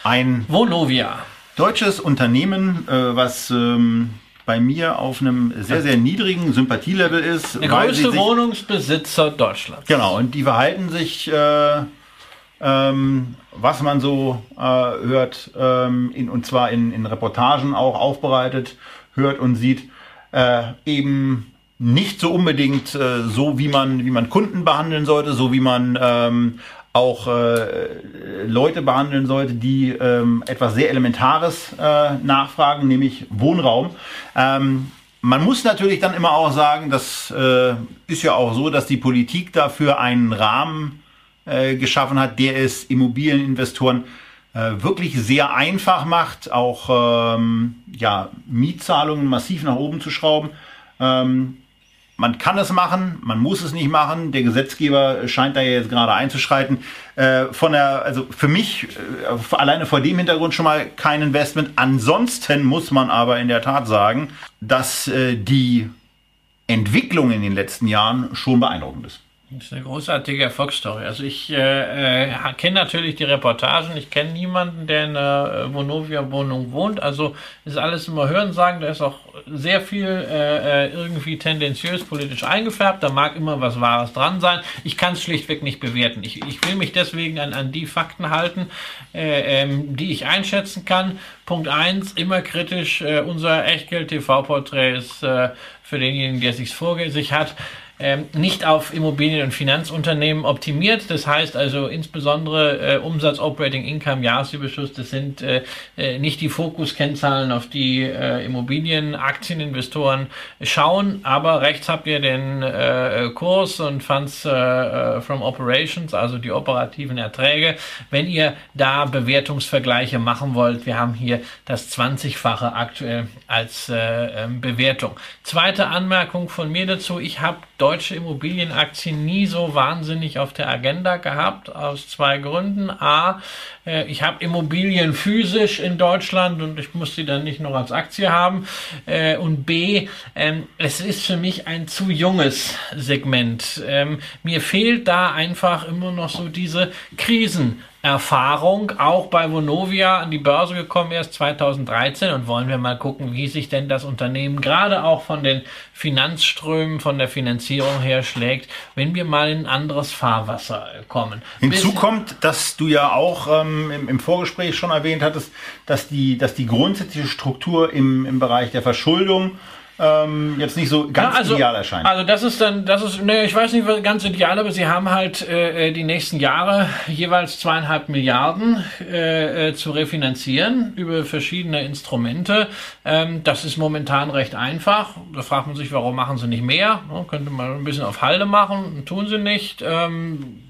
Ein Vonovia. deutsches Unternehmen, äh, was ähm, bei mir auf einem sehr, sehr niedrigen Sympathielevel ist. Der weil sie größte Wohnungsbesitzer Deutschlands. Genau, und die verhalten sich, äh, ähm, was man so äh, hört, ähm, in, und zwar in, in Reportagen auch aufbereitet, hört und sieht, äh, eben nicht so unbedingt äh, so, wie man, wie man Kunden behandeln sollte, so wie man ähm, auch äh, Leute behandeln sollte, die ähm, etwas sehr Elementares äh, nachfragen, nämlich Wohnraum. Ähm, man muss natürlich dann immer auch sagen, das äh, ist ja auch so, dass die Politik dafür einen Rahmen äh, geschaffen hat, der es Immobilieninvestoren äh, wirklich sehr einfach macht, auch ähm, ja, Mietzahlungen massiv nach oben zu schrauben. Ähm, man kann es machen, man muss es nicht machen. Der Gesetzgeber scheint da jetzt gerade einzuschreiten. Äh, von der, also für mich äh, alleine vor dem Hintergrund schon mal kein Investment. Ansonsten muss man aber in der Tat sagen, dass äh, die Entwicklung in den letzten Jahren schon beeindruckend ist. Das ist eine großartige Erfolgsstory. Also ich äh, äh, kenne natürlich die Reportagen. Ich kenne niemanden, der in einer äh, Vonovia-Wohnung wohnt. Also ist alles immer Hören sagen. Da ist auch sehr viel äh, äh, irgendwie tendenziös politisch eingefärbt. Da mag immer was Wahres dran sein. Ich kann es schlichtweg nicht bewerten. Ich, ich will mich deswegen an, an die Fakten halten, äh, ähm, die ich einschätzen kann. Punkt eins immer kritisch. Äh, unser Echtgeld-TV-Porträt ist äh, für denjenigen, der sich vor sich hat, ähm, nicht auf Immobilien- und Finanzunternehmen optimiert. Das heißt also insbesondere äh, Umsatz, Operating Income, Jahresüberschuss, das sind äh, äh, nicht die Fokuskennzahlen, auf die äh, Immobilien, Aktieninvestoren schauen. Aber rechts habt ihr den äh, Kurs und Funds äh, from Operations, also die operativen Erträge. Wenn ihr da Bewertungsvergleiche machen wollt, wir haben hier das 20-fache aktuell als äh, ähm, Bewertung. Zweite Anmerkung von mir dazu. Ich habe deutsche Immobilienaktien nie so wahnsinnig auf der Agenda gehabt, aus zwei Gründen. A, äh, ich habe Immobilien physisch in Deutschland und ich muss sie dann nicht noch als Aktie haben. Äh, und B, ähm, es ist für mich ein zu junges Segment. Ähm, mir fehlt da einfach immer noch so diese Krisen. Erfahrung, auch bei Vonovia an die Börse gekommen erst 2013 und wollen wir mal gucken, wie sich denn das Unternehmen gerade auch von den Finanzströmen, von der Finanzierung her schlägt, wenn wir mal in ein anderes Fahrwasser kommen. Hinzu Bis kommt, dass du ja auch ähm, im, im, Vorgespräch schon erwähnt hattest, dass die, dass die grundsätzliche Struktur im, im Bereich der Verschuldung ähm, jetzt nicht so ganz ja, also, ideal erscheint. Also das ist dann, das ist, ne, ich weiß nicht was ganz ideal, aber sie haben halt äh, die nächsten Jahre jeweils zweieinhalb Milliarden äh, äh, zu refinanzieren über verschiedene Instrumente. Ähm, das ist momentan recht einfach. Da fragt man sich, warum machen sie nicht mehr? Ne, könnte man ein bisschen auf Halde machen, tun sie nicht. Ähm,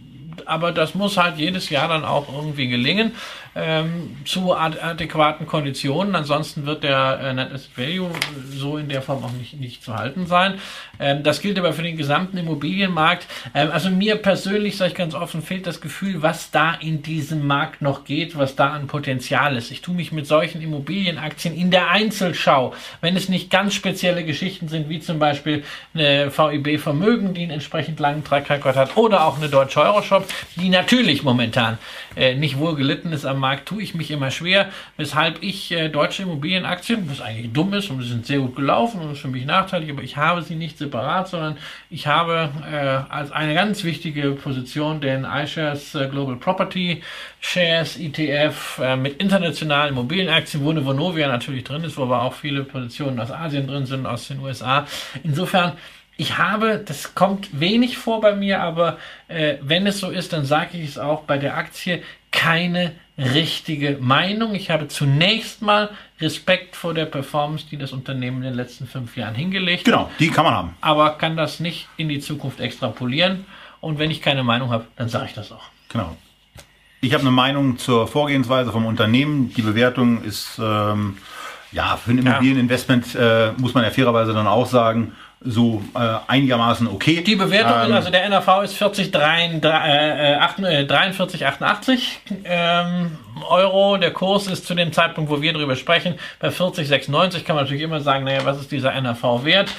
aber das muss halt jedes Jahr dann auch irgendwie gelingen ähm, zu ad adäquaten Konditionen. Ansonsten wird der äh, Net Asset Value so in der Form auch nicht, nicht zu halten sein. Ähm, das gilt aber für den gesamten Immobilienmarkt. Ähm, also mir persönlich, sage ich ganz offen, fehlt das Gefühl, was da in diesem Markt noch geht, was da an Potenzial ist. Ich tue mich mit solchen Immobilienaktien in der Einzelschau, wenn es nicht ganz spezielle Geschichten sind, wie zum Beispiel eine VIB Vermögen, die einen entsprechend langen Track Record hat, oder auch eine Deutsche Euroshop, die natürlich momentan äh, nicht wohl gelitten ist am Markt, tue ich mich immer schwer, weshalb ich äh, deutsche Immobilienaktien, was eigentlich dumm ist und sie sind sehr gut gelaufen und ist für mich nachteilig, aber ich habe sie nicht separat, sondern ich habe äh, als eine ganz wichtige Position den iShares äh, Global Property Shares ETF äh, mit internationalen Immobilienaktien, wo eine Vonovia natürlich drin ist, wo aber auch viele Positionen aus Asien drin sind, aus den USA. Insofern ich habe, das kommt wenig vor bei mir, aber äh, wenn es so ist, dann sage ich es auch bei der Aktie, keine richtige Meinung. Ich habe zunächst mal Respekt vor der Performance, die das Unternehmen in den letzten fünf Jahren hingelegt genau, hat. Genau, die kann man haben. Aber kann das nicht in die Zukunft extrapolieren. Und wenn ich keine Meinung habe, dann sage ich das auch. Genau. Ich habe eine Meinung zur Vorgehensweise vom Unternehmen. Die Bewertung ist, ähm, ja, für ein Immobilieninvestment äh, muss man ja fairerweise dann auch sagen, so äh, einigermaßen okay. Die Bewertung, ähm, also der NAV ist 40, 43, 88 ähm, Euro. Der Kurs ist zu dem Zeitpunkt, wo wir darüber sprechen, bei 40, 96. Kann man natürlich immer sagen, naja, was ist dieser NAV wert?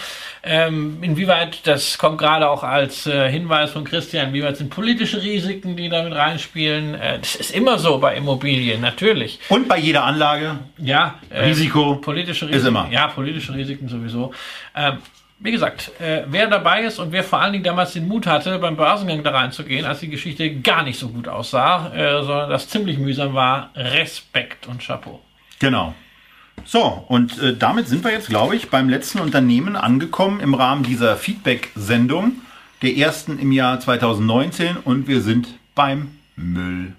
Ähm, inwieweit, das kommt gerade auch als äh, Hinweis von Christian, inwieweit sind politische Risiken, die damit reinspielen. Äh, das ist immer so bei Immobilien, natürlich. Und bei jeder Anlage. Ja. Äh, Risiko. Politische Risiken. Ist immer. Ja, politische Risiken sowieso. Wie gesagt, äh, wer dabei ist und wer vor allen Dingen damals den Mut hatte, beim Börsengang da reinzugehen, als die Geschichte gar nicht so gut aussah, äh, sondern das ziemlich mühsam war, Respekt und Chapeau. Genau. So, und äh, damit sind wir jetzt, glaube ich, beim letzten Unternehmen angekommen im Rahmen dieser Feedback-Sendung, der ersten im Jahr 2019 und wir sind beim Müll.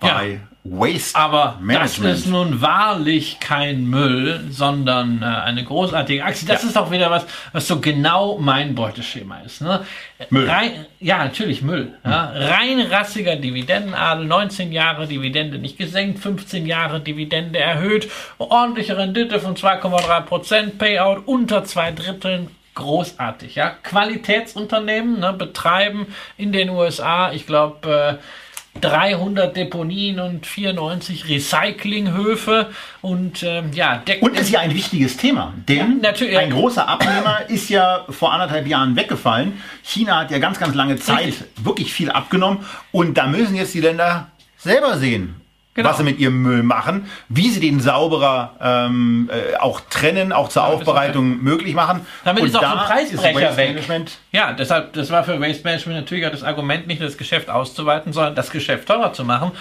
Bei ja. Waste Aber Management. das ist nun wahrlich kein Müll, sondern äh, eine großartige Aktie. Das ja. ist auch wieder was, was so genau mein Beuteschema ist. Ne? Müll. Rein, ja, natürlich Müll. Hm. Ja? Reinrassiger Dividendenadel, 19 Jahre Dividende nicht gesenkt, 15 Jahre Dividende erhöht, ordentliche Rendite von 2,3 Prozent, Payout unter zwei Dritteln, großartig. Ja? Qualitätsunternehmen ne, betreiben in den USA, ich glaube, äh, 300 Deponien und 94 Recyclinghöfe und ähm, ja, und ist ja ein wichtiges Thema, denn ja, ein großer Abnehmer ist ja vor anderthalb Jahren weggefallen. China hat ja ganz, ganz lange Zeit Richtig. wirklich viel abgenommen und da müssen jetzt die Länder selber sehen, Genau. was sie mit ihrem Müll machen, wie sie den sauberer ähm, äh, auch trennen, auch zur Damit ist Aufbereitung möglich machen. Damit Und ist auch da so ein Preisbrecher ist Waste weg. Management Ja, deshalb, das war für Waste Management natürlich auch das Argument, nicht das Geschäft auszuweiten, sondern das Geschäft teurer zu machen.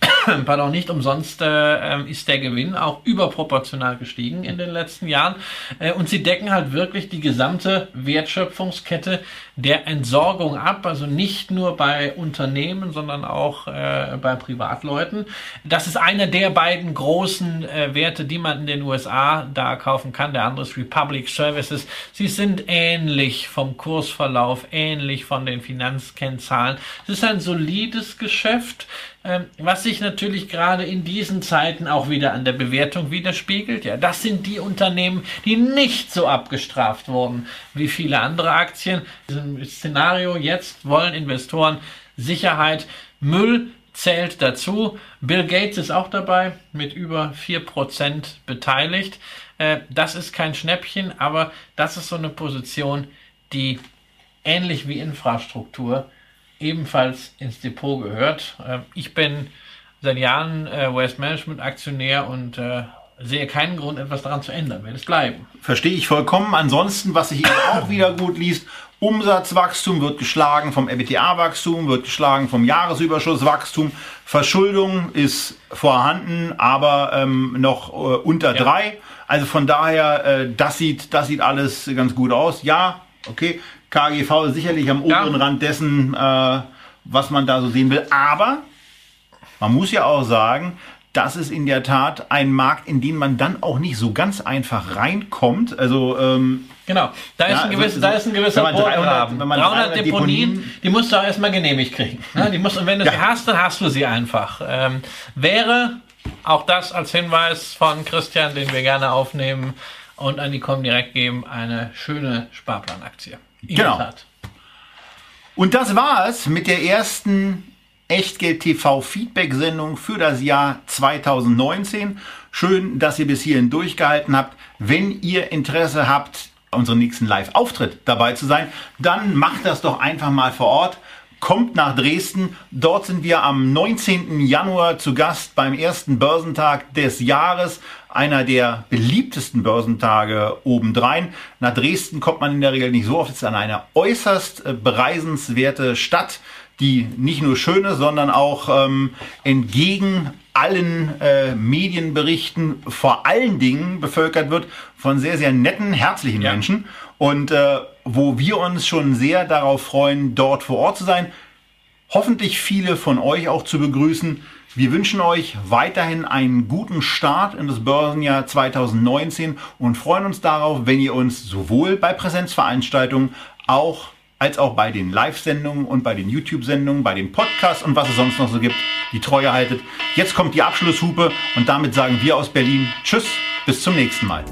Pardon, nicht umsonst äh, ähm, ist der Gewinn auch überproportional gestiegen in den letzten Jahren. Äh, und sie decken halt wirklich die gesamte Wertschöpfungskette der Entsorgung ab, also nicht nur bei Unternehmen, sondern auch äh, bei Privatleuten. Das ist einer der beiden großen äh, Werte, die man in den USA da kaufen kann. Der andere ist Republic Services. Sie sind ähnlich vom Kursverlauf, ähnlich von den Finanzkennzahlen. Es ist ein solides Geschäft. Ähm, was sich natürlich gerade in diesen Zeiten auch wieder an der Bewertung widerspiegelt. Ja, das sind die Unternehmen, die nicht so abgestraft wurden wie viele andere Aktien. In diesem Szenario jetzt wollen Investoren Sicherheit, Müll zählt dazu. Bill Gates ist auch dabei mit über 4% beteiligt. Äh, das ist kein Schnäppchen, aber das ist so eine Position, die ähnlich wie Infrastruktur ebenfalls ins Depot gehört. Ähm, Ich bin seit Jahren äh, Waste Management Aktionär und äh, sehe keinen Grund, etwas daran zu ändern. Wird es bleiben. Verstehe ich vollkommen. Ansonsten, was sich eben auch wieder gut liest, Umsatzwachstum wird geschlagen vom EBITDA-Wachstum, wird geschlagen vom Jahresüberschusswachstum. Verschuldung ist vorhanden, aber ähm, noch äh, unter Ja. drei. Also von daher, äh, das sieht, das sieht alles ganz gut aus. Ja, okay. KGV ist sicherlich am Ja. oberen Rand dessen, äh, was man da so sehen will. Aber man muss ja auch sagen, das ist in der Tat ein Markt, in den man dann auch nicht so ganz einfach reinkommt. Also ähm, Genau, da ist, Ja, ein, also gewiss, so- da ist ein gewisser wenn man 300 Bodengraben. wenn man 300, 300 Deponien, Deponien- die musst du auch erstmal genehmigt kriegen. Ne? Die musst, und wenn du Ja. sie hast, dann hast du sie einfach. Ähm, wäre auch das als Hinweis von Christian, den wir gerne aufnehmen und an die Kommen direkt geben, eine schöne Sparplanaktie. In Genau. Und das war es mit der ersten Echtgeld TV Feedback Sendung für das Jahr 2019. Schön, dass ihr bis hierhin durchgehalten habt. Wenn ihr Interesse habt, unseren nächsten Live-Auftritt dabei zu sein, dann macht das doch einfach mal vor Ort. Kommt nach Dresden. Dort sind wir am 19. Januar zu Gast beim ersten Börsentag des Jahres. Einer der beliebtesten Börsentage obendrein. Nach Dresden kommt man in der Regel nicht so oft. Es ist an eine äußerst äh, bereisenswerte Stadt, die nicht nur schön ist, sondern auch ähm, entgegen allen äh, Medienberichten vor allen Dingen bevölkert wird von sehr, sehr netten, herzlichen Ja. Menschen. Und äh, wo wir uns schon sehr darauf freuen, dort vor Ort zu sein. Hoffentlich viele von euch auch zu begrüßen. Wir wünschen euch weiterhin einen guten Start in das Börsenjahr 2019 und freuen uns darauf, wenn ihr uns sowohl bei Präsenzveranstaltungen auch als auch bei den Live-Sendungen und bei den YouTube-Sendungen, bei den Podcasts und was es sonst noch so gibt, die Treue haltet. Jetzt kommt die Abschlusshupe und damit sagen wir aus Berlin Tschüss, bis zum nächsten Mal.